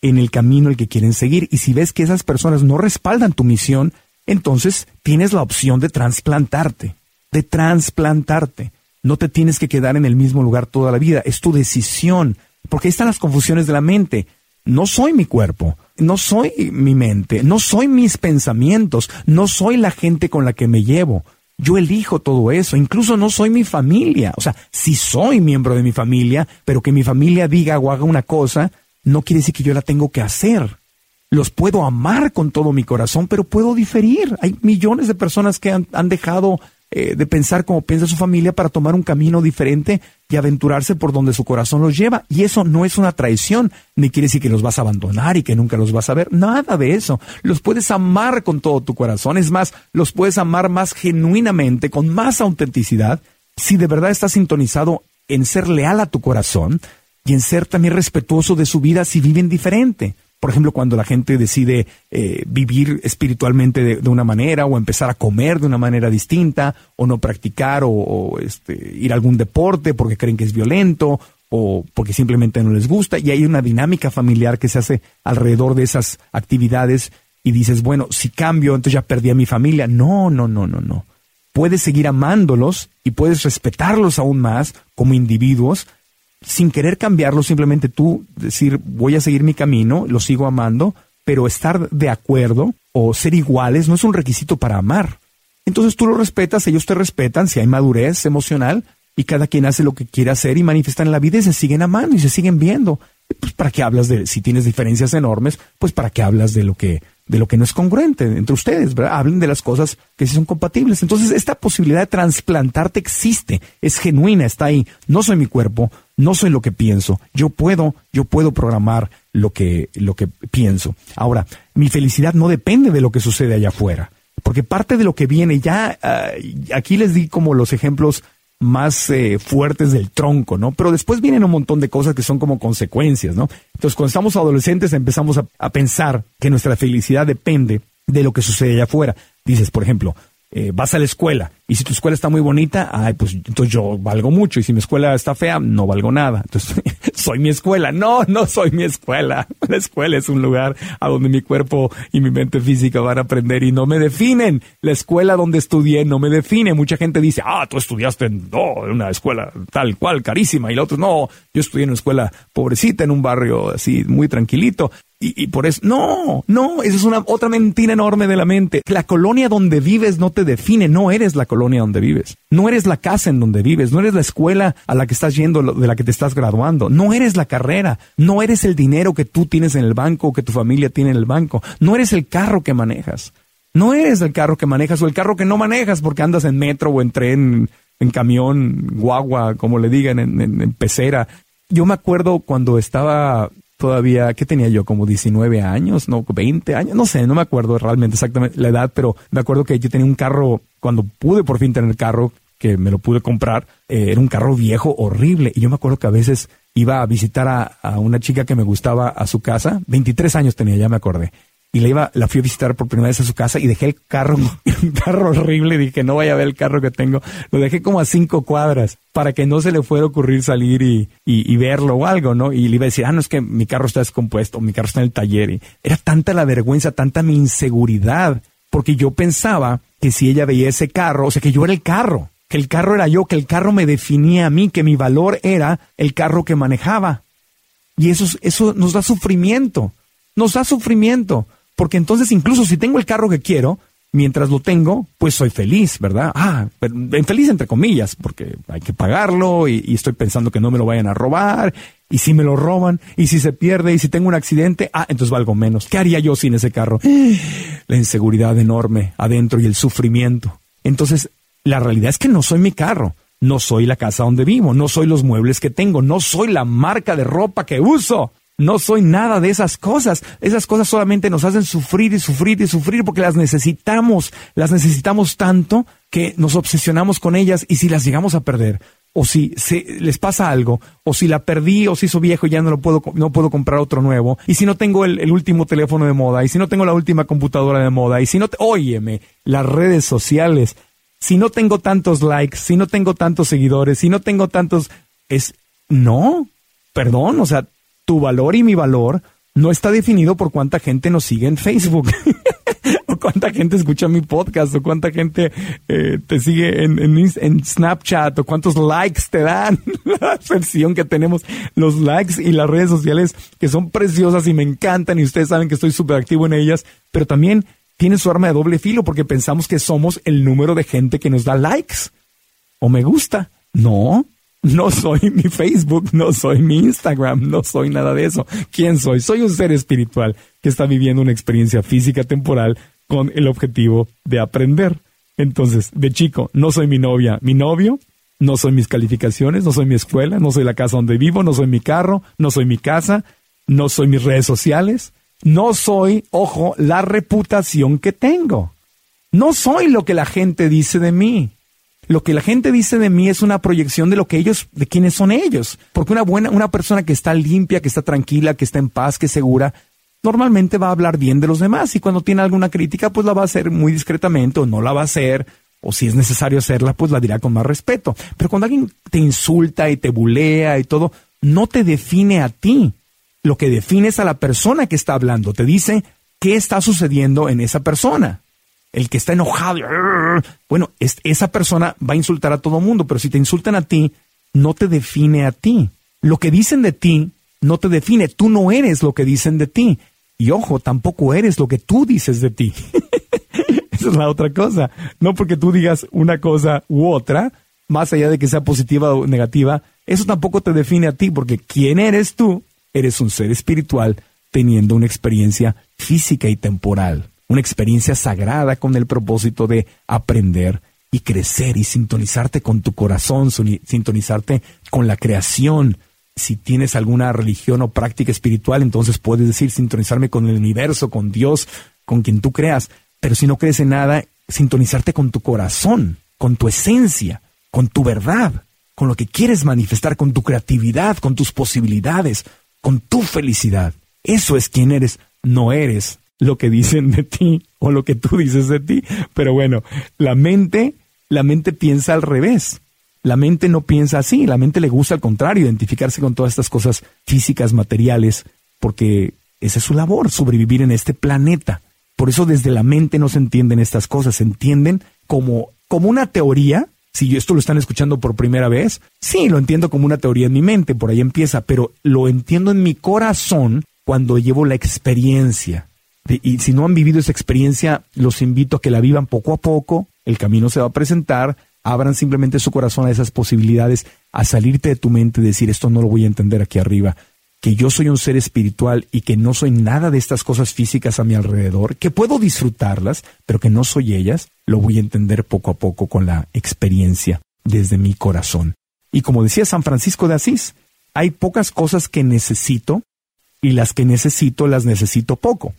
en el camino el que quieren seguir. Y si ves que esas personas no respaldan tu misión, entonces tienes la opción de trasplantarte, de trasplantarte. No te tienes que quedar en el mismo lugar toda la vida, es tu decisión, porque ahí están las confusiones de la mente. No soy mi cuerpo, no soy mi mente, no soy mis pensamientos, no soy la gente con la que me llevo. Yo elijo todo eso, incluso no soy mi familia. O sea, si soy miembro de mi familia, pero que mi familia diga o haga una cosa, no quiere decir que yo la tengo que hacer. Los puedo amar con todo mi corazón, pero puedo diferir. Hay millones de personas que han, dejado eh, de pensar como piensa su familia para tomar un camino diferente y aventurarse por donde su corazón los lleva. Y eso no es una traición, ni quiere decir que los vas a abandonar y que nunca los vas a ver. Nada de eso. Los puedes amar con todo tu corazón. Es más, los puedes amar más genuinamente, con más autenticidad, si de verdad estás sintonizado en ser leal a tu corazón, y en ser también respetuoso de su vida si viven diferente. Por ejemplo, cuando la gente decide eh, vivir espiritualmente de, una manera o empezar a comer de una manera distinta o no practicar o, este, ir a algún deporte porque creen que es violento o porque simplemente no les gusta y hay una dinámica familiar que se hace alrededor de esas actividades y dices, bueno, si cambio, entonces ya perdí a mi familia. No, no, no, no, no. Puedes seguir amándolos y puedes respetarlos aún más como individuos, sin querer cambiarlo, simplemente tú decir, voy a seguir mi camino, lo sigo amando, pero estar de acuerdo o ser iguales no es un requisito para amar. Entonces tú lo respetas, ellos te respetan, si hay madurez emocional y cada quien hace lo que quiere hacer y manifiestan en la vida y se siguen amando y se siguen viendo. Pues para qué hablas de, si tienes diferencias enormes, pues para qué hablas de lo que, de lo que no es congruente entre ustedes, ¿verdad? Hablen de las cosas que sí son compatibles. Entonces, esta posibilidad de trasplantarte existe, es genuina, está ahí. No soy mi cuerpo, no soy lo que pienso. Yo puedo, yo puedo programar lo que, lo que pienso. Ahora, mi felicidad no depende de lo que sucede allá afuera. Porque parte de lo que viene, ya ah, aquí les di como los ejemplos más eh, fuertes del tronco, ¿no? Pero después vienen un montón de cosas que son como consecuencias, ¿no? Entonces, cuando estamos adolescentes empezamos a pensar que nuestra felicidad depende de lo que sucede allá afuera. Dices, por ejemplo, eh, vas a la escuela y si tu escuela está muy bonita, ay, pues entonces yo valgo mucho y si mi escuela está fea, no valgo nada. Entonces, soy mi escuela. No, no soy mi escuela. La escuela es un lugar a donde mi cuerpo y mi mente física van a aprender y no me definen. La escuela donde estudié no me define. Mucha gente dice, ah, tú estudiaste en, en una escuela tal cual, carísima. Y la otra, no, yo estudié en una escuela pobrecita, en un barrio así, muy tranquilito. Y, por eso, no, no, esa es una otra mentira enorme de la mente. La colonia donde vives no te define, no eres la colonia donde vives, no eres la casa en donde vives, no eres la escuela a la que estás yendo, de la que te estás graduando, no eres la carrera, no eres el dinero que tú tienes en el banco o que tu familia tiene en el banco, no eres el carro que manejas, no eres el carro que manejas o el carro que no manejas porque andas en metro o en tren, en camión, guagua, como le digan, en, en pecera. Yo me acuerdo cuando estaba todavía, ¿qué tenía yo? Como 19 años, no, 20 años, no sé, no me acuerdo realmente exactamente la edad, pero me acuerdo que yo tenía un carro, cuando pude por fin tener carro, que me lo pude comprar, eh, era un carro viejo, horrible, y yo me acuerdo que a veces iba a visitar a, a una chica que me gustaba a su casa, 23 años tenía, ya me acordé, y la iba, la fui a visitar por primera vez a su casa y dejé el carro, un carro horrible, dije no vaya a ver el carro que tengo, lo dejé como a cinco cuadras para que no se le fuera ocurrir salir y, y, verlo o algo, ¿no? Y le iba a decir, ah, no es que mi carro está descompuesto, mi carro está en el taller era tanta la vergüenza, tanta mi inseguridad, porque yo pensaba que si ella veía ese carro, o sea, que yo era el carro, que el carro era yo, que el carro me definía a mí, que mi valor era el carro que manejaba. Y eso, eso nos da sufrimiento, nos da sufrimiento porque entonces incluso si tengo el carro que quiero, mientras lo tengo, pues soy feliz, ¿verdad? Ah, feliz entre comillas, porque hay que pagarlo y, estoy pensando que no me lo vayan a robar, y si me lo roban, y si se pierde, y si tengo un accidente, ah, entonces valgo menos. ¿Qué haría yo sin ese carro? La inseguridad enorme adentro y el sufrimiento. Entonces, la realidad es que no soy mi carro. No soy la casa donde vivo, no soy los muebles que tengo, no soy la marca de ropa que uso. No soy nada de esas cosas. Esas cosas solamente nos hacen sufrir y sufrir y sufrir porque las necesitamos. Las necesitamos tanto que nos obsesionamos con ellas y si las llegamos a perder, o si se, les pasa algo, o si la perdí o se hizo viejo y ya no lo puedo, no puedo comprar otro nuevo, y si no tengo el, último teléfono de moda, y si no tengo la última computadora de moda, y si no, óyeme, las redes sociales, si no tengo tantos likes, si no tengo tantos seguidores, si no tengo tantos, es, no, perdón, o sea, tu valor y mi valor no está definido por cuánta gente nos sigue en Facebook. o cuánta gente escucha mi podcast, o cuánta gente eh, te sigue en, en, Snapchat, o cuántos likes te dan. la versión que tenemos, los likes y las redes sociales que son preciosas y me encantan y ustedes saben que estoy súper activo en ellas, pero también tiene su arma de doble filo porque pensamos que somos el número de gente que nos da likes o me gusta. No, no soy mi Facebook, no soy mi Instagram, no soy nada de eso. ¿Quién soy? Soy un ser espiritual que está viviendo una experiencia física temporal con el objetivo de aprender. Entonces, de chico, no soy mi novia, mi novio, no soy mis calificaciones, no soy mi escuela, no soy la casa donde vivo, no soy mi carro, no soy mi casa, no soy mis redes sociales, no soy, ojo, la reputación que tengo. No soy lo que la gente dice de mí lo que la gente dice de mí es una proyección de lo que ellos, de quiénes son ellos. Porque una buena, una persona que está limpia, que está tranquila, que está en paz, que es segura, normalmente va a hablar bien de los demás y cuando tiene alguna crítica, pues la va a hacer muy discretamente o no la va a hacer. O si es necesario hacerla, pues la dirá con más respeto. Pero cuando alguien te insulta y te bulea y todo, no te define a ti. Lo que define es a la persona que está hablando. Te dice qué está sucediendo en esa persona el que está enojado, bueno, esa persona va a insultar a todo mundo, pero si te insultan a ti, no te define a ti. Lo que dicen de ti no te define, tú no eres lo que dicen de ti. Y ojo, tampoco eres lo que tú dices de ti. Esa es la otra cosa. No porque tú digas una cosa u otra, más allá de que sea positiva o negativa, eso tampoco te define a ti, porque quién eres tú, eres un ser espiritual teniendo una experiencia física y temporal una experiencia sagrada con el propósito de aprender y crecer y sintonizarte con tu corazón, sintonizarte con la creación. Si tienes alguna religión o práctica espiritual, entonces puedes decir sintonizarme con el universo, con Dios, con quien tú creas. Pero si no crees en nada, sintonizarte con tu corazón, con tu esencia, con tu verdad, con lo que quieres manifestar, con tu creatividad, con tus posibilidades, con tu felicidad. Eso es quien eres, no eres lo que dicen de ti o lo que tú dices de ti. Pero bueno, la mente, la mente piensa al revés. La mente no piensa así, la mente le gusta al contrario, identificarse con todas estas cosas físicas, materiales, porque esa es su labor, sobrevivir en este planeta. Por eso desde la mente no se entienden estas cosas, se entienden como, como una teoría. Si esto lo están escuchando por primera vez, sí, lo entiendo como una teoría en mi mente, por ahí empieza, pero lo entiendo en mi corazón cuando llevo la experiencia. Y si no han vivido esa experiencia, los invito a que la vivan poco a poco. El camino se va a presentar. Abran simplemente su corazón a esas posibilidades, a salirte de tu mente y decir, esto no lo voy a entender aquí arriba que yo soy un ser espiritual y que no soy nada de estas cosas físicas a mi alrededor, que puedo disfrutarlas, pero que no soy ellas, lo voy a entender poco a poco con la experiencia desde mi corazón. Y como decía San Francisco de Asís, hay pocas cosas que necesito y las que necesito las necesito poco.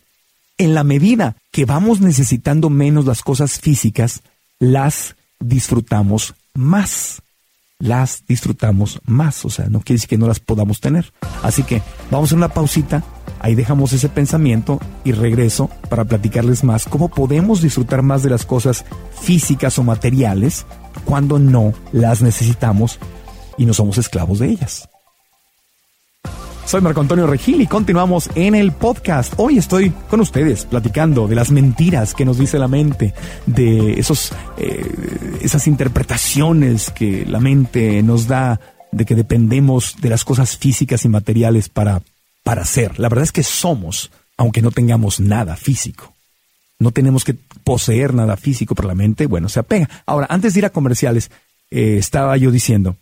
En la medida que vamos necesitando menos las cosas físicas, las disfrutamos más las disfrutamos más. O sea, no quiere decir que no las podamos tener. Así que vamos a una pausita, ahí dejamos ese pensamiento y regreso para platicarles más cómo podemos disfrutar más de las cosas físicas o materiales cuando no las necesitamos y no somos esclavos de ellas. Soy Marco Antonio Regil y continuamos en el podcast. Hoy estoy con ustedes platicando de las mentiras que nos dice la mente, de esos, eh, esas interpretaciones que la mente nos da de que dependemos de las cosas físicas y materiales para, para ser. La verdad es que somos, aunque no tengamos nada físico. No tenemos que poseer nada físico, pero la mente, bueno, se apega. Ahora, antes de ir a comerciales, eh, estaba yo diciendo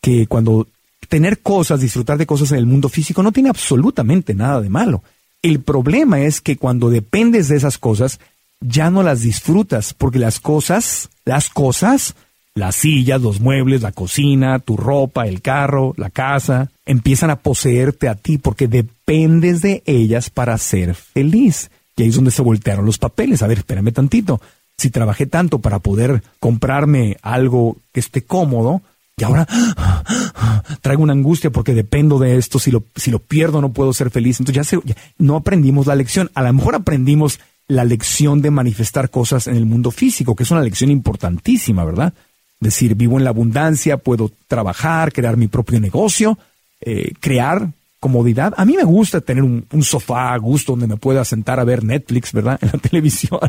que cuando tener cosas, disfrutar de cosas en el mundo físico no tiene absolutamente nada de malo. El problema es que cuando dependes de esas cosas, ya no las disfrutas, porque las cosas, las cosas, las sillas, los muebles, la cocina, tu ropa, el carro, la casa, empiezan a poseerte a ti porque dependes de ellas para ser feliz. Y ahí es donde se voltearon los papeles. A ver, espérame tantito. Si trabajé tanto para poder comprarme algo que esté cómodo, y ahora traigo una angustia porque dependo de esto. Si lo, si lo pierdo no puedo ser feliz. Entonces ya, no aprendimos la lección. A lo mejor aprendimos la lección de manifestar cosas en el mundo físico, que es una lección importantísima, ¿verdad? Decir, vivo en la abundancia, puedo trabajar, crear mi propio negocio, eh, crear comodidad. A mí me gusta tener un, sofá a gusto donde me pueda sentar a ver Netflix, ¿verdad? En la televisión,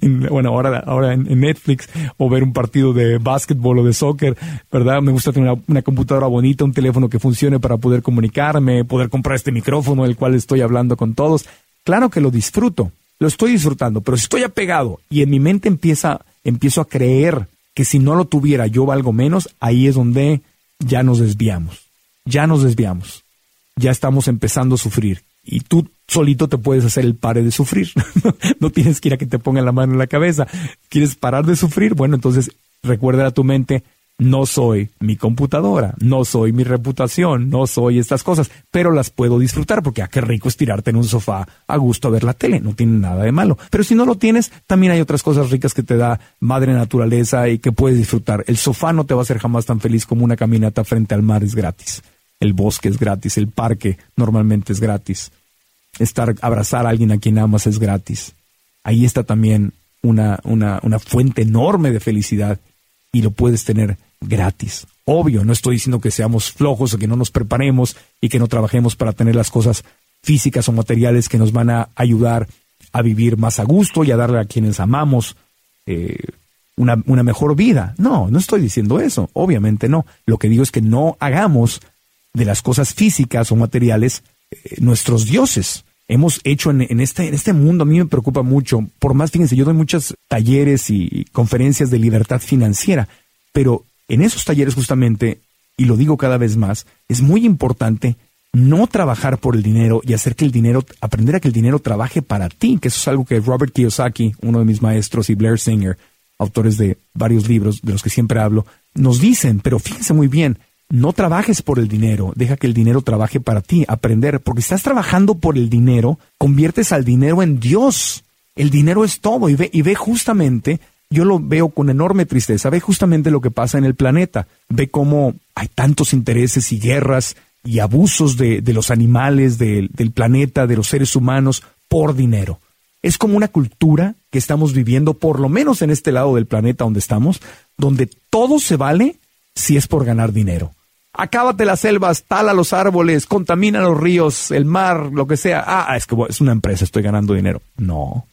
bueno, ahora, ahora en, Netflix, o ver un partido de básquetbol o de soccer, ¿verdad? Me gusta tener una, computadora bonita, un teléfono que funcione para poder comunicarme, poder comprar este micrófono del cual estoy hablando con todos. Claro que lo disfruto, lo estoy disfrutando, pero si estoy apegado y en mi mente empieza, empiezo a creer que si no lo tuviera yo valgo menos, ahí es donde ya nos desviamos. Ya nos desviamos ya estamos empezando a sufrir. Y tú solito te puedes hacer el pare de sufrir. no tienes que ir a que te pongan la mano en la cabeza. ¿Quieres parar de sufrir? Bueno, entonces recuerda a tu mente, no soy mi computadora, no soy mi reputación, no soy estas cosas, pero las puedo disfrutar porque ah, qué rico estirarte en un sofá a gusto a ver la tele, no tiene nada de malo. Pero si no lo tienes, también hay otras cosas ricas que te da madre naturaleza y que puedes disfrutar. El sofá no te va a hacer jamás tan feliz como una caminata frente al mar es gratis el bosque es gratis, el parque normalmente es gratis, estar, abrazar a alguien a quien amas es gratis. Ahí está también una, una, una fuente enorme de felicidad y lo puedes tener gratis. Obvio, no estoy diciendo que seamos flojos o que no nos preparemos y que no trabajemos para tener las cosas físicas o materiales que nos van a ayudar a vivir más a gusto y a darle a quienes amamos eh, una, una mejor vida. No, no estoy diciendo eso, obviamente no. Lo que digo es que no hagamos de las cosas físicas o materiales eh, nuestros dioses. Hemos hecho en, este, en este mundo, a mí me preocupa mucho, por más, fíjense, yo doy muchos talleres y conferencias de libertad financiera, pero en esos talleres justamente, y lo digo cada vez más, es muy importante no trabajar por el dinero y hacer que el dinero, aprender a que el dinero trabaje para ti, que eso es algo que Robert Kiyosaki, uno de mis maestros, y Blair Singer, autores de varios libros de los que siempre hablo, nos dicen, pero fíjense muy bien, no trabajes por el dinero, deja que el dinero trabaje para ti, aprender, porque si estás trabajando por el dinero, conviertes al dinero en Dios. El dinero es todo y ve, y ve justamente, yo lo veo con enorme tristeza, ve justamente lo que pasa en el planeta, ve cómo hay tantos intereses y guerras y abusos de, de los animales, del planeta, de los seres humanos, por dinero. Es como una cultura que estamos viviendo, por lo menos en este lado del planeta donde estamos, donde todo se vale si es por ganar dinero. Acábate las selvas, tala los árboles, contamina los ríos, el mar, lo que sea. Ah, es que es una empresa, estoy ganando dinero. No,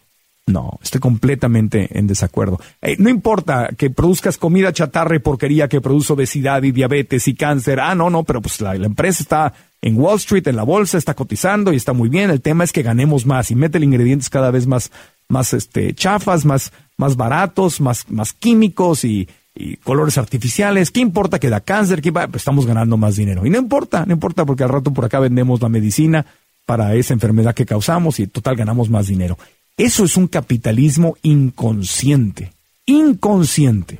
no, estoy completamente en desacuerdo. Eh, no importa que produzcas comida chatarra y porquería que produce obesidad y diabetes y cáncer. Ah, no, no, pero pues la, empresa está en Wall Street, en la bolsa, está cotizando y está muy bien. El tema es que ganemos más y mete ingredientes cada vez más, más este, chafas, más, más baratos, más, más químicos y, y colores artificiales. ¿Qué importa que da cáncer? ¿Qué Pues estamos ganando más dinero. Y no importa, no importa porque al rato por acá vendemos la medicina para esa enfermedad que causamos y total ganamos más dinero. Eso es un capitalismo inconsciente. Inconsciente.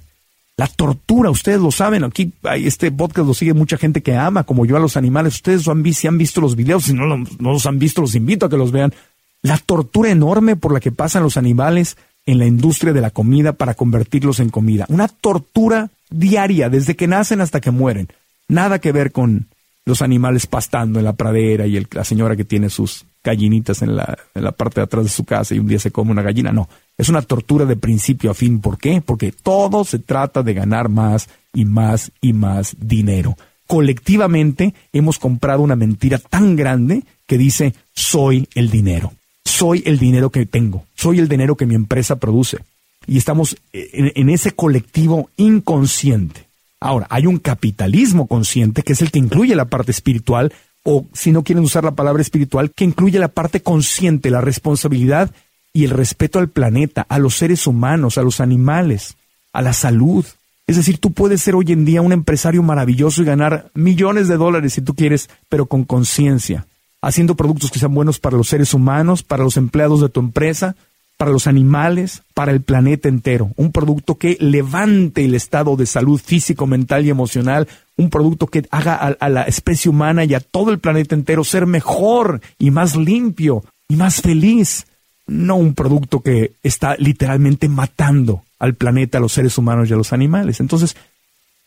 La tortura, ustedes lo saben, aquí este podcast lo sigue mucha gente que ama, como yo, a los animales. Ustedes han, si han visto los videos, si no, no los han visto, los invito a que los vean. La tortura enorme por la que pasan los animales en la industria de la comida para convertirlos en comida. Una tortura diaria, desde que nacen hasta que mueren. Nada que ver con los animales pastando en la pradera y la señora que tiene sus gallinitas en la, en la parte de atrás de su casa y un día se come una gallina. No, es una tortura de principio a fin. ¿Por qué? Porque todo se trata de ganar más y más y más dinero. Colectivamente hemos comprado una mentira tan grande que dice soy el dinero. Soy el dinero que tengo. Soy el dinero que mi empresa produce. Y estamos en, en ese colectivo inconsciente. Ahora, hay un capitalismo consciente que es el que incluye la parte espiritual, o si no quieren usar la palabra espiritual, que incluye la parte consciente, la responsabilidad y el respeto al planeta, a los seres humanos, a los animales, a la salud. Es decir, tú puedes ser hoy en día un empresario maravilloso y ganar millones de dólares si tú quieres, pero con conciencia, haciendo productos que sean buenos para los seres humanos, para los empleados de tu empresa, para los animales, para el planeta entero. Un producto que levante el estado de salud físico, mental y emocional. Un producto que haga a, la especie humana y a todo el planeta entero ser mejor y más limpio y más feliz no un producto que está literalmente matando al planeta, a los seres humanos y a los animales. Entonces,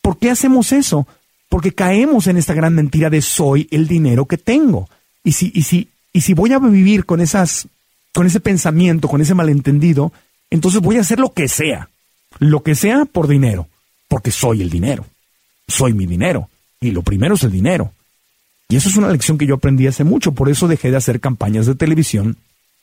¿por qué hacemos eso? Porque caemos en esta gran mentira de soy el dinero que tengo. Y si, y si, y si voy a vivir con esas, con ese pensamiento, con ese malentendido, entonces voy a hacer lo que sea. Lo que sea por dinero. Porque soy el dinero. Soy mi dinero. Y lo primero es el dinero. Y eso es una lección que yo aprendí hace mucho. Por eso dejé de hacer campañas de televisión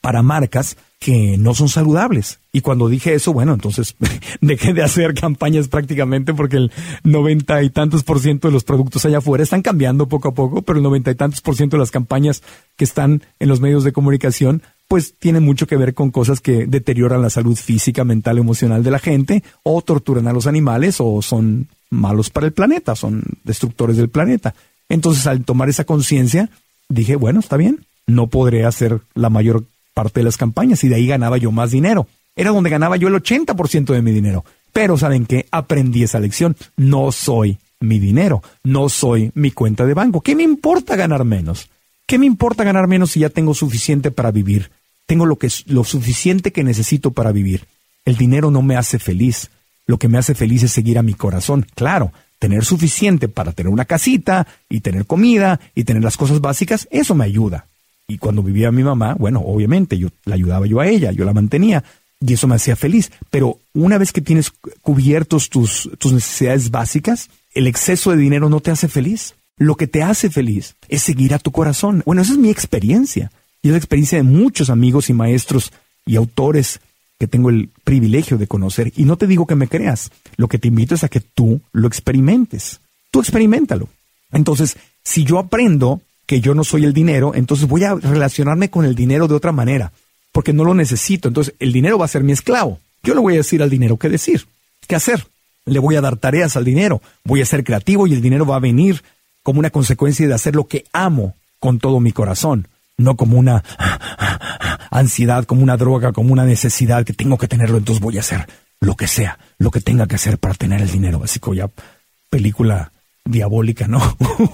para marcas que no son saludables. Y cuando dije eso, bueno, entonces dejé de hacer campañas prácticamente porque el noventa y tantos por ciento de los productos allá afuera están cambiando poco a poco, pero el noventa y tantos por ciento de las campañas que están en los medios de comunicación pues tienen mucho que ver con cosas que deterioran la salud física, mental, emocional de la gente, o torturan a los animales, o son malos para el planeta, son destructores del planeta. Entonces, al tomar esa conciencia, dije, bueno, está bien, no podré hacer la mayor parte de las campañas y de ahí ganaba yo más dinero. Era donde ganaba yo el 80% de mi dinero. Pero ¿saben qué? Aprendí esa lección. No soy mi dinero, no soy mi cuenta de banco. ¿Qué me importa ganar menos? ¿Qué me importa ganar menos si ya tengo suficiente para vivir? Tengo lo que lo suficiente que necesito para vivir. El dinero no me hace feliz. Lo que me hace feliz es seguir a mi corazón. Claro, tener suficiente para tener una casita y tener comida y tener las cosas básicas, eso me ayuda. Y cuando vivía mi mamá, bueno, obviamente yo la ayudaba yo a ella, yo la mantenía y eso me hacía feliz. Pero una vez que tienes cubiertos tus, tus necesidades básicas, el exceso de dinero no te hace feliz. Lo que te hace feliz es seguir a tu corazón. Bueno, esa es mi experiencia. Y es la experiencia de muchos amigos y maestros y autores que tengo el privilegio de conocer. Y no te digo que me creas, lo que te invito es a que tú lo experimentes. Tú experimentalo. Entonces, si yo aprendo que yo no soy el dinero, entonces voy a relacionarme con el dinero de otra manera, porque no lo necesito. Entonces el dinero va a ser mi esclavo. Yo le voy a decir al dinero qué decir, qué hacer. Le voy a dar tareas al dinero, voy a ser creativo y el dinero va a venir como una consecuencia de hacer lo que amo con todo mi corazón, no como una ansiedad, como una droga, como una necesidad que tengo que tenerlo, entonces voy a hacer lo que sea, lo que tenga que hacer para tener el dinero. Así como ya película diabólica, ¿no?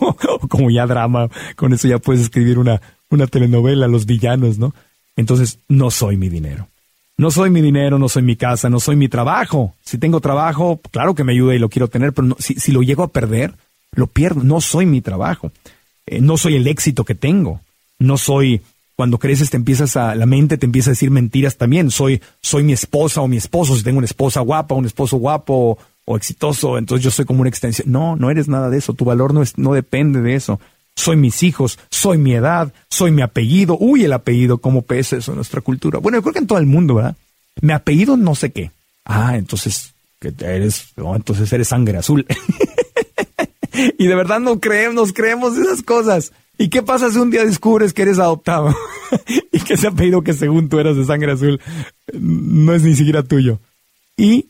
Como ya drama, con eso ya puedes escribir una, una telenovela, los villanos, ¿no? Entonces, no soy mi dinero. No soy mi dinero, no soy mi casa, no soy mi trabajo. Si tengo trabajo, claro que me ayuda y lo quiero tener, pero si, si, lo llego a perder, lo pierdo. No soy mi trabajo. Eh, no soy el éxito que tengo. No soy, cuando creces te empiezas a, la mente te empieza a decir mentiras también. Soy, soy mi esposa o mi esposo. Si tengo una esposa guapa, un esposo guapo, o exitoso, entonces yo soy como una extensión. No, no eres nada de eso. Tu valor no, es, no depende de eso. Soy mis hijos, soy mi edad, soy mi apellido. Uy, el apellido, ¿cómo pesa eso en nuestra cultura? Bueno, yo creo que en todo el mundo, ¿verdad? Mi apellido no sé qué. Ah, entonces, que eres, no, entonces eres sangre azul. y de verdad no creemos, creemos esas cosas. ¿Y qué pasa si un día descubres que eres adoptado y que ese apellido que según tú eras de sangre azul no es ni siquiera tuyo? ¿Y,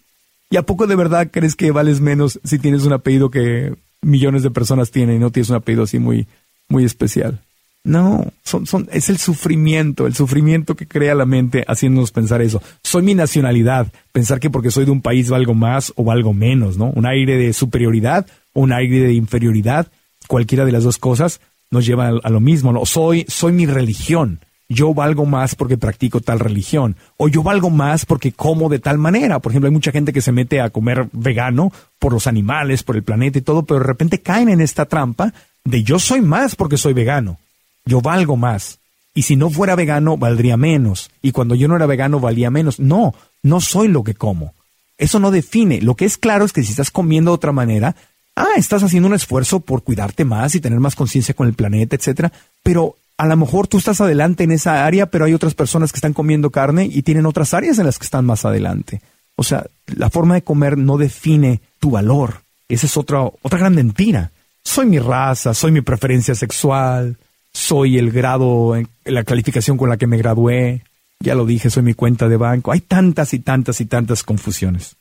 ¿Y a poco de verdad crees que vales menos si tienes un apellido que millones de personas tienen y no tienes un apellido así muy, muy especial? No, son, son, es el sufrimiento, el sufrimiento que crea la mente haciéndonos pensar eso. Soy mi nacionalidad, pensar que porque soy de un país valgo más o valgo menos, ¿no? Un aire de superioridad o un aire de inferioridad, cualquiera de las dos cosas nos lleva a, lo mismo, ¿no? Soy, soy mi religión. Yo valgo más porque practico tal religión. O yo valgo más porque como de tal manera. Por ejemplo, hay mucha gente que se mete a comer vegano por los animales, por el planeta y todo, pero de repente caen en esta trampa de yo soy más porque soy vegano yo valgo más. Y si no fuera vegano, valdría menos. Y cuando yo no era vegano, valía menos. No, no soy lo que como. Eso no define. Lo que es claro es que si estás comiendo de otra manera, ah, estás haciendo un esfuerzo por cuidarte más y tener más conciencia con el planeta, etcétera. Pero a lo mejor tú estás adelante en esa área, pero hay otras personas que están comiendo carne y tienen otras áreas en las que están más adelante. O sea, la forma de comer no define tu valor. Esa es otra, otra gran mentira. Soy mi raza, soy mi preferencia sexual, soy el grado, la calificación con la que me gradué, ya lo dije, soy mi cuenta de banco. Hay tantas y tantas y tantas confusiones.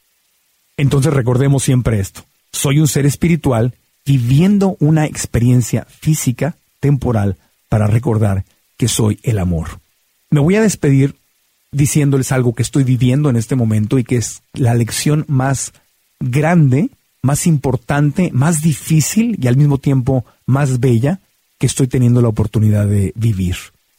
Entonces recordemos siempre esto. Soy un ser espiritual viviendo una experiencia física, temporal, para recordar que soy el amor. Me voy a despedir diciéndoles algo que estoy viviendo en este momento y que es la lección más grande, más importante, más difícil y al mismo tiempo más bella que estoy teniendo la oportunidad de vivir.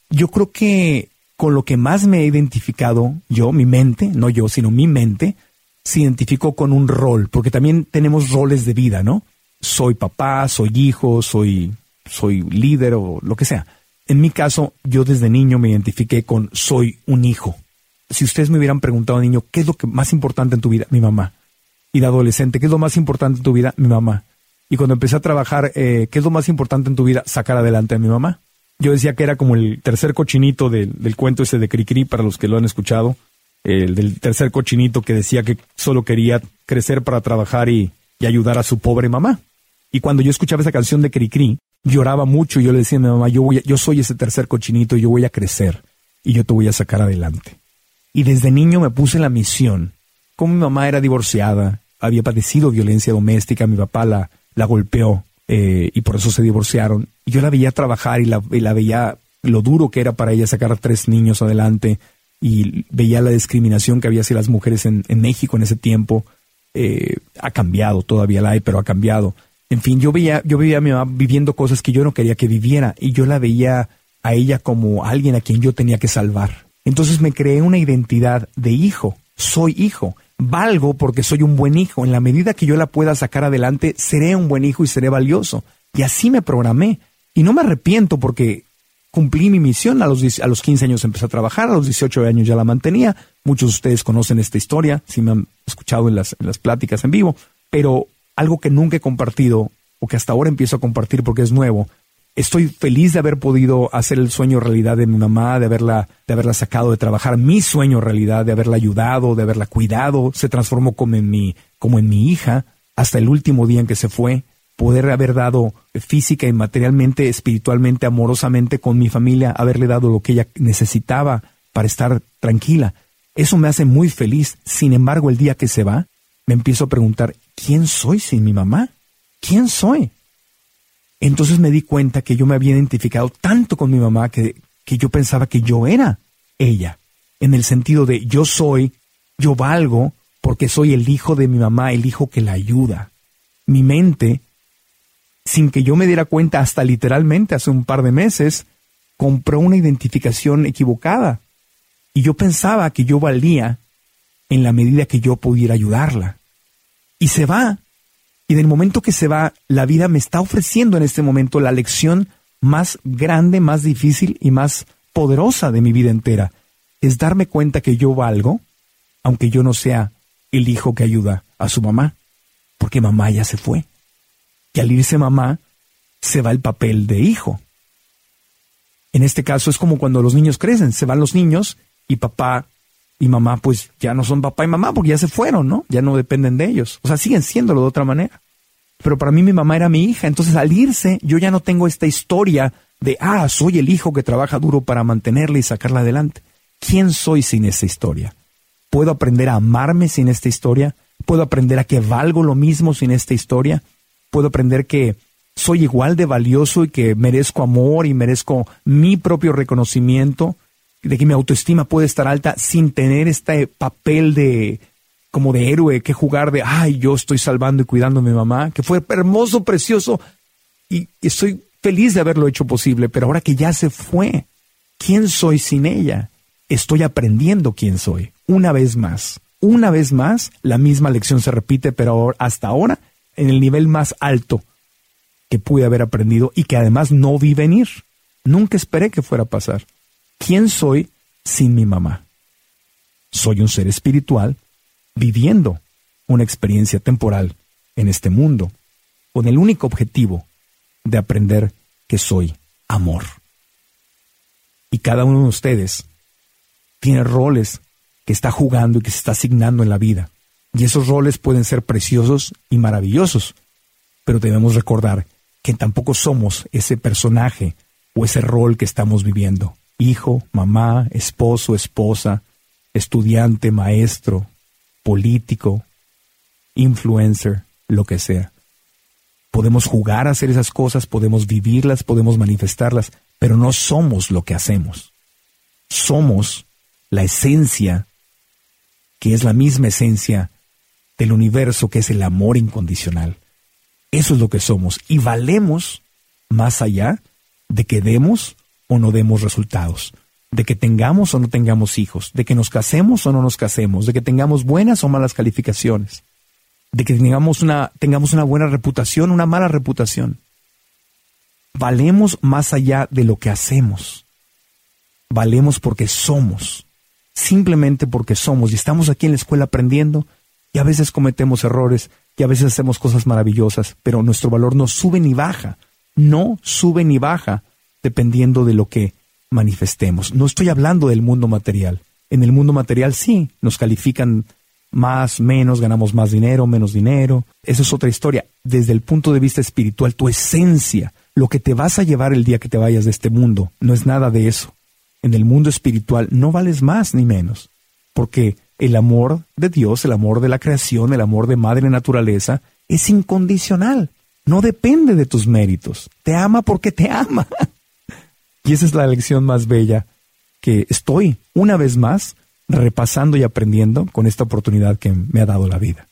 Yo creo que con lo que más me he identificado yo, mi mente, no yo, sino mi mente, se identificó con un rol, porque también tenemos roles de vida, ¿no? Soy papá, soy hijo, soy, soy líder o lo que sea. En mi caso, yo desde niño me identifiqué con soy un hijo. Si ustedes me hubieran preguntado niño, ¿qué es lo que más importante en tu vida? Mi mamá. Y de adolescente, ¿qué es lo más importante en tu vida? Mi mamá. Y cuando empecé a trabajar, eh, ¿qué es lo más importante en tu vida? Sacar adelante a mi mamá. Yo decía que era como el tercer cochinito del, cuento ese de Cricri, para los que lo han escuchado. El del tercer cochinito que decía que solo quería crecer para trabajar y, ayudar a su pobre mamá. Y cuando yo escuchaba esa canción de Cricri, lloraba mucho y yo le decía a mi mamá, yo, voy yo soy ese tercer cochinito y yo voy a crecer y yo te voy a sacar adelante. Y desde niño me puse la misión. Como mi mamá era divorciada, había padecido violencia doméstica, mi papá la, la golpeó eh, y por eso se divorciaron. yo la veía trabajar y la, veía lo duro que era para ella sacar a tres niños adelante y veía la discriminación que había hacia las mujeres en, México en ese tiempo. Eh, ha cambiado, todavía la hay, pero ha cambiado. En fin, yo veía, yo veía a mi mamá viviendo cosas que yo no quería que viviera y yo la veía a ella como alguien a quien yo tenía que salvar. Entonces me creé una identidad de hijo. Soy hijo valgo porque soy un buen hijo. En la medida que yo la pueda sacar adelante, seré un buen hijo y seré valioso. Y así me programé. Y no me arrepiento porque cumplí mi misión. A los, a los 15 años empecé a trabajar, a los 18 años ya la mantenía. Muchos de ustedes conocen esta historia, si me han escuchado en las, en las pláticas en vivo. Pero algo que nunca he compartido, o que hasta ahora empiezo a compartir porque es nuevo, estoy feliz de haber podido hacer el sueño realidad de mi mamá, de haberla, de haberla sacado de trabajar, mi sueño realidad, de haberla ayudado, de haberla cuidado, se transformó como en mi, como en mi hija, hasta el último día en que se fue, poder haber dado física y materialmente, espiritualmente, amorosamente con mi familia, haberle dado lo que ella necesitaba para estar tranquila. Eso me hace muy feliz. Sin embargo, el día que se va, me empiezo a preguntar, ¿quién soy sin mi mamá? ¿Quién soy? Entonces me di cuenta que yo me había identificado tanto con mi mamá que, que yo pensaba que yo era ella, en el sentido de yo soy, yo valgo, porque soy el hijo de mi mamá, el hijo que la ayuda. Mi mente, sin que yo me diera cuenta hasta literalmente hace un par de meses, compró una identificación equivocada. Y yo pensaba que yo valía en la medida que yo pudiera ayudarla. Y se va y del momento que se va, la vida me está ofreciendo en este momento la lección más grande, más difícil y más poderosa de mi vida entera. Es darme cuenta que yo valgo, aunque yo no sea el hijo que ayuda a su mamá, porque mamá ya se fue. Y al irse mamá, se va el papel de hijo. En este caso es como cuando los niños crecen, se van los niños y papá y mamá pues ya no son papá y mamá porque ya se fueron, ¿no? Ya no dependen de ellos. O sea, siguen siéndolo de otra manera. Pero para mí mi mamá era mi hija, entonces al irse yo ya no tengo esta historia de, ah, soy el hijo que trabaja duro para mantenerla y sacarla adelante. ¿Quién soy sin esta historia? ¿Puedo aprender a amarme sin esta historia? ¿Puedo aprender a que valgo lo mismo sin esta historia? ¿Puedo aprender que soy igual de valioso y que merezco amor y merezco mi propio reconocimiento? De que mi autoestima puede estar alta sin tener este papel de como de héroe que jugar de, ay, yo estoy salvando y cuidando a mi mamá, que fue hermoso, precioso, y estoy feliz de haberlo hecho posible, pero ahora que ya se fue, ¿quién soy sin ella? Estoy aprendiendo quién soy, una vez más. Una vez más, la misma lección se repite, pero hasta ahora en el nivel más alto que pude haber aprendido y que además no vi venir. Nunca esperé que fuera a pasar. ¿Quién soy sin mi mamá? Soy un ser espiritual viviendo una experiencia temporal en este mundo, con el único objetivo de aprender que soy amor. Y cada uno de ustedes tiene roles que está jugando y que se está asignando en la vida. Y esos roles pueden ser preciosos y maravillosos, pero debemos recordar que tampoco somos ese personaje o ese rol que estamos viviendo. Hijo, mamá, esposo, esposa, estudiante, maestro, político, influencer, lo que sea. Podemos jugar a hacer esas cosas, podemos vivirlas, podemos manifestarlas, pero no somos lo que hacemos. Somos la esencia, que es la misma esencia del universo, que es el amor incondicional. Eso es lo que somos y valemos más allá de que demos o no demos resultados, de que tengamos o no tengamos hijos, de que nos casemos o no nos casemos, de que tengamos buenas o malas calificaciones de que tengamos una, tengamos una buena reputación, una mala reputación. Valemos más allá de lo que hacemos. Valemos porque somos. Simplemente porque somos. Y estamos aquí en la escuela aprendiendo y a veces cometemos errores y a veces hacemos cosas maravillosas, pero nuestro valor no sube ni baja. No sube ni baja dependiendo de lo que manifestemos. No estoy hablando del mundo material. En el mundo material sí, nos califican más, menos, ganamos más dinero, menos dinero. Eso es otra historia. Desde el punto de vista espiritual, tu esencia, lo que te vas a llevar el día que te vayas de este mundo, no es nada de eso. En el mundo espiritual no vales más ni menos, porque el amor de Dios, el amor de la creación, el amor de Madre Naturaleza, es incondicional. No depende de tus méritos. Te ama porque te ama. Y esa es la lección más bella que estoy, una vez más, repasando y aprendiendo con esta oportunidad que me ha dado la vida.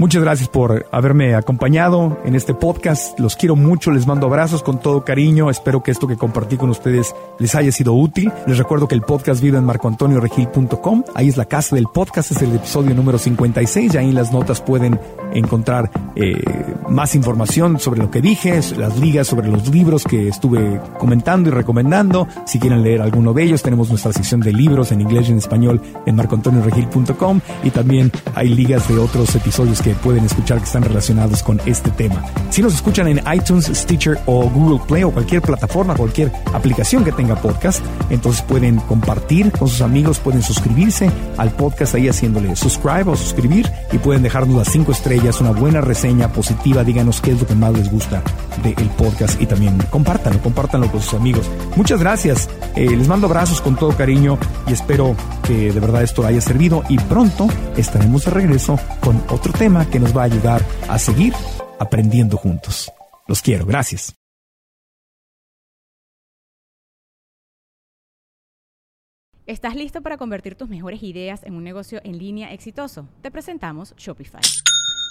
Muchas gracias por haberme acompañado en este podcast. Los quiero mucho, les mando abrazos con todo cariño. Espero que esto que compartí con ustedes les haya sido útil. Les recuerdo que el podcast vive en marcoantonioregil.com. Ahí es la casa del podcast, es el episodio número 56. Y ahí en las notas pueden encontrar eh, más información sobre lo que dije, las ligas sobre los libros que estuve comentando y recomendando. Si quieren leer alguno de ellos, tenemos nuestra sección de libros en inglés y en español en marcoantonioregil.com. Y también hay ligas de otros episodios que pueden escuchar que están relacionados con este tema. Si nos escuchan en iTunes, Stitcher o Google Play o cualquier plataforma, cualquier aplicación que tenga podcast, entonces pueden compartir con sus amigos, pueden suscribirse al podcast ahí haciéndole subscribe o suscribir y pueden dejarnos las cinco estrellas, una buena reseña positiva, díganos qué es lo que más les gusta del podcast y también compártanlo, compártanlo con sus amigos. Muchas gracias, eh, les mando abrazos con todo cariño y espero que de verdad esto haya servido y pronto estaremos de regreso con otro tema que nos va a ayudar a seguir aprendiendo juntos. Los quiero, gracias. ¿Estás listo para convertir tus mejores ideas en un negocio en línea exitoso? Te presentamos Shopify.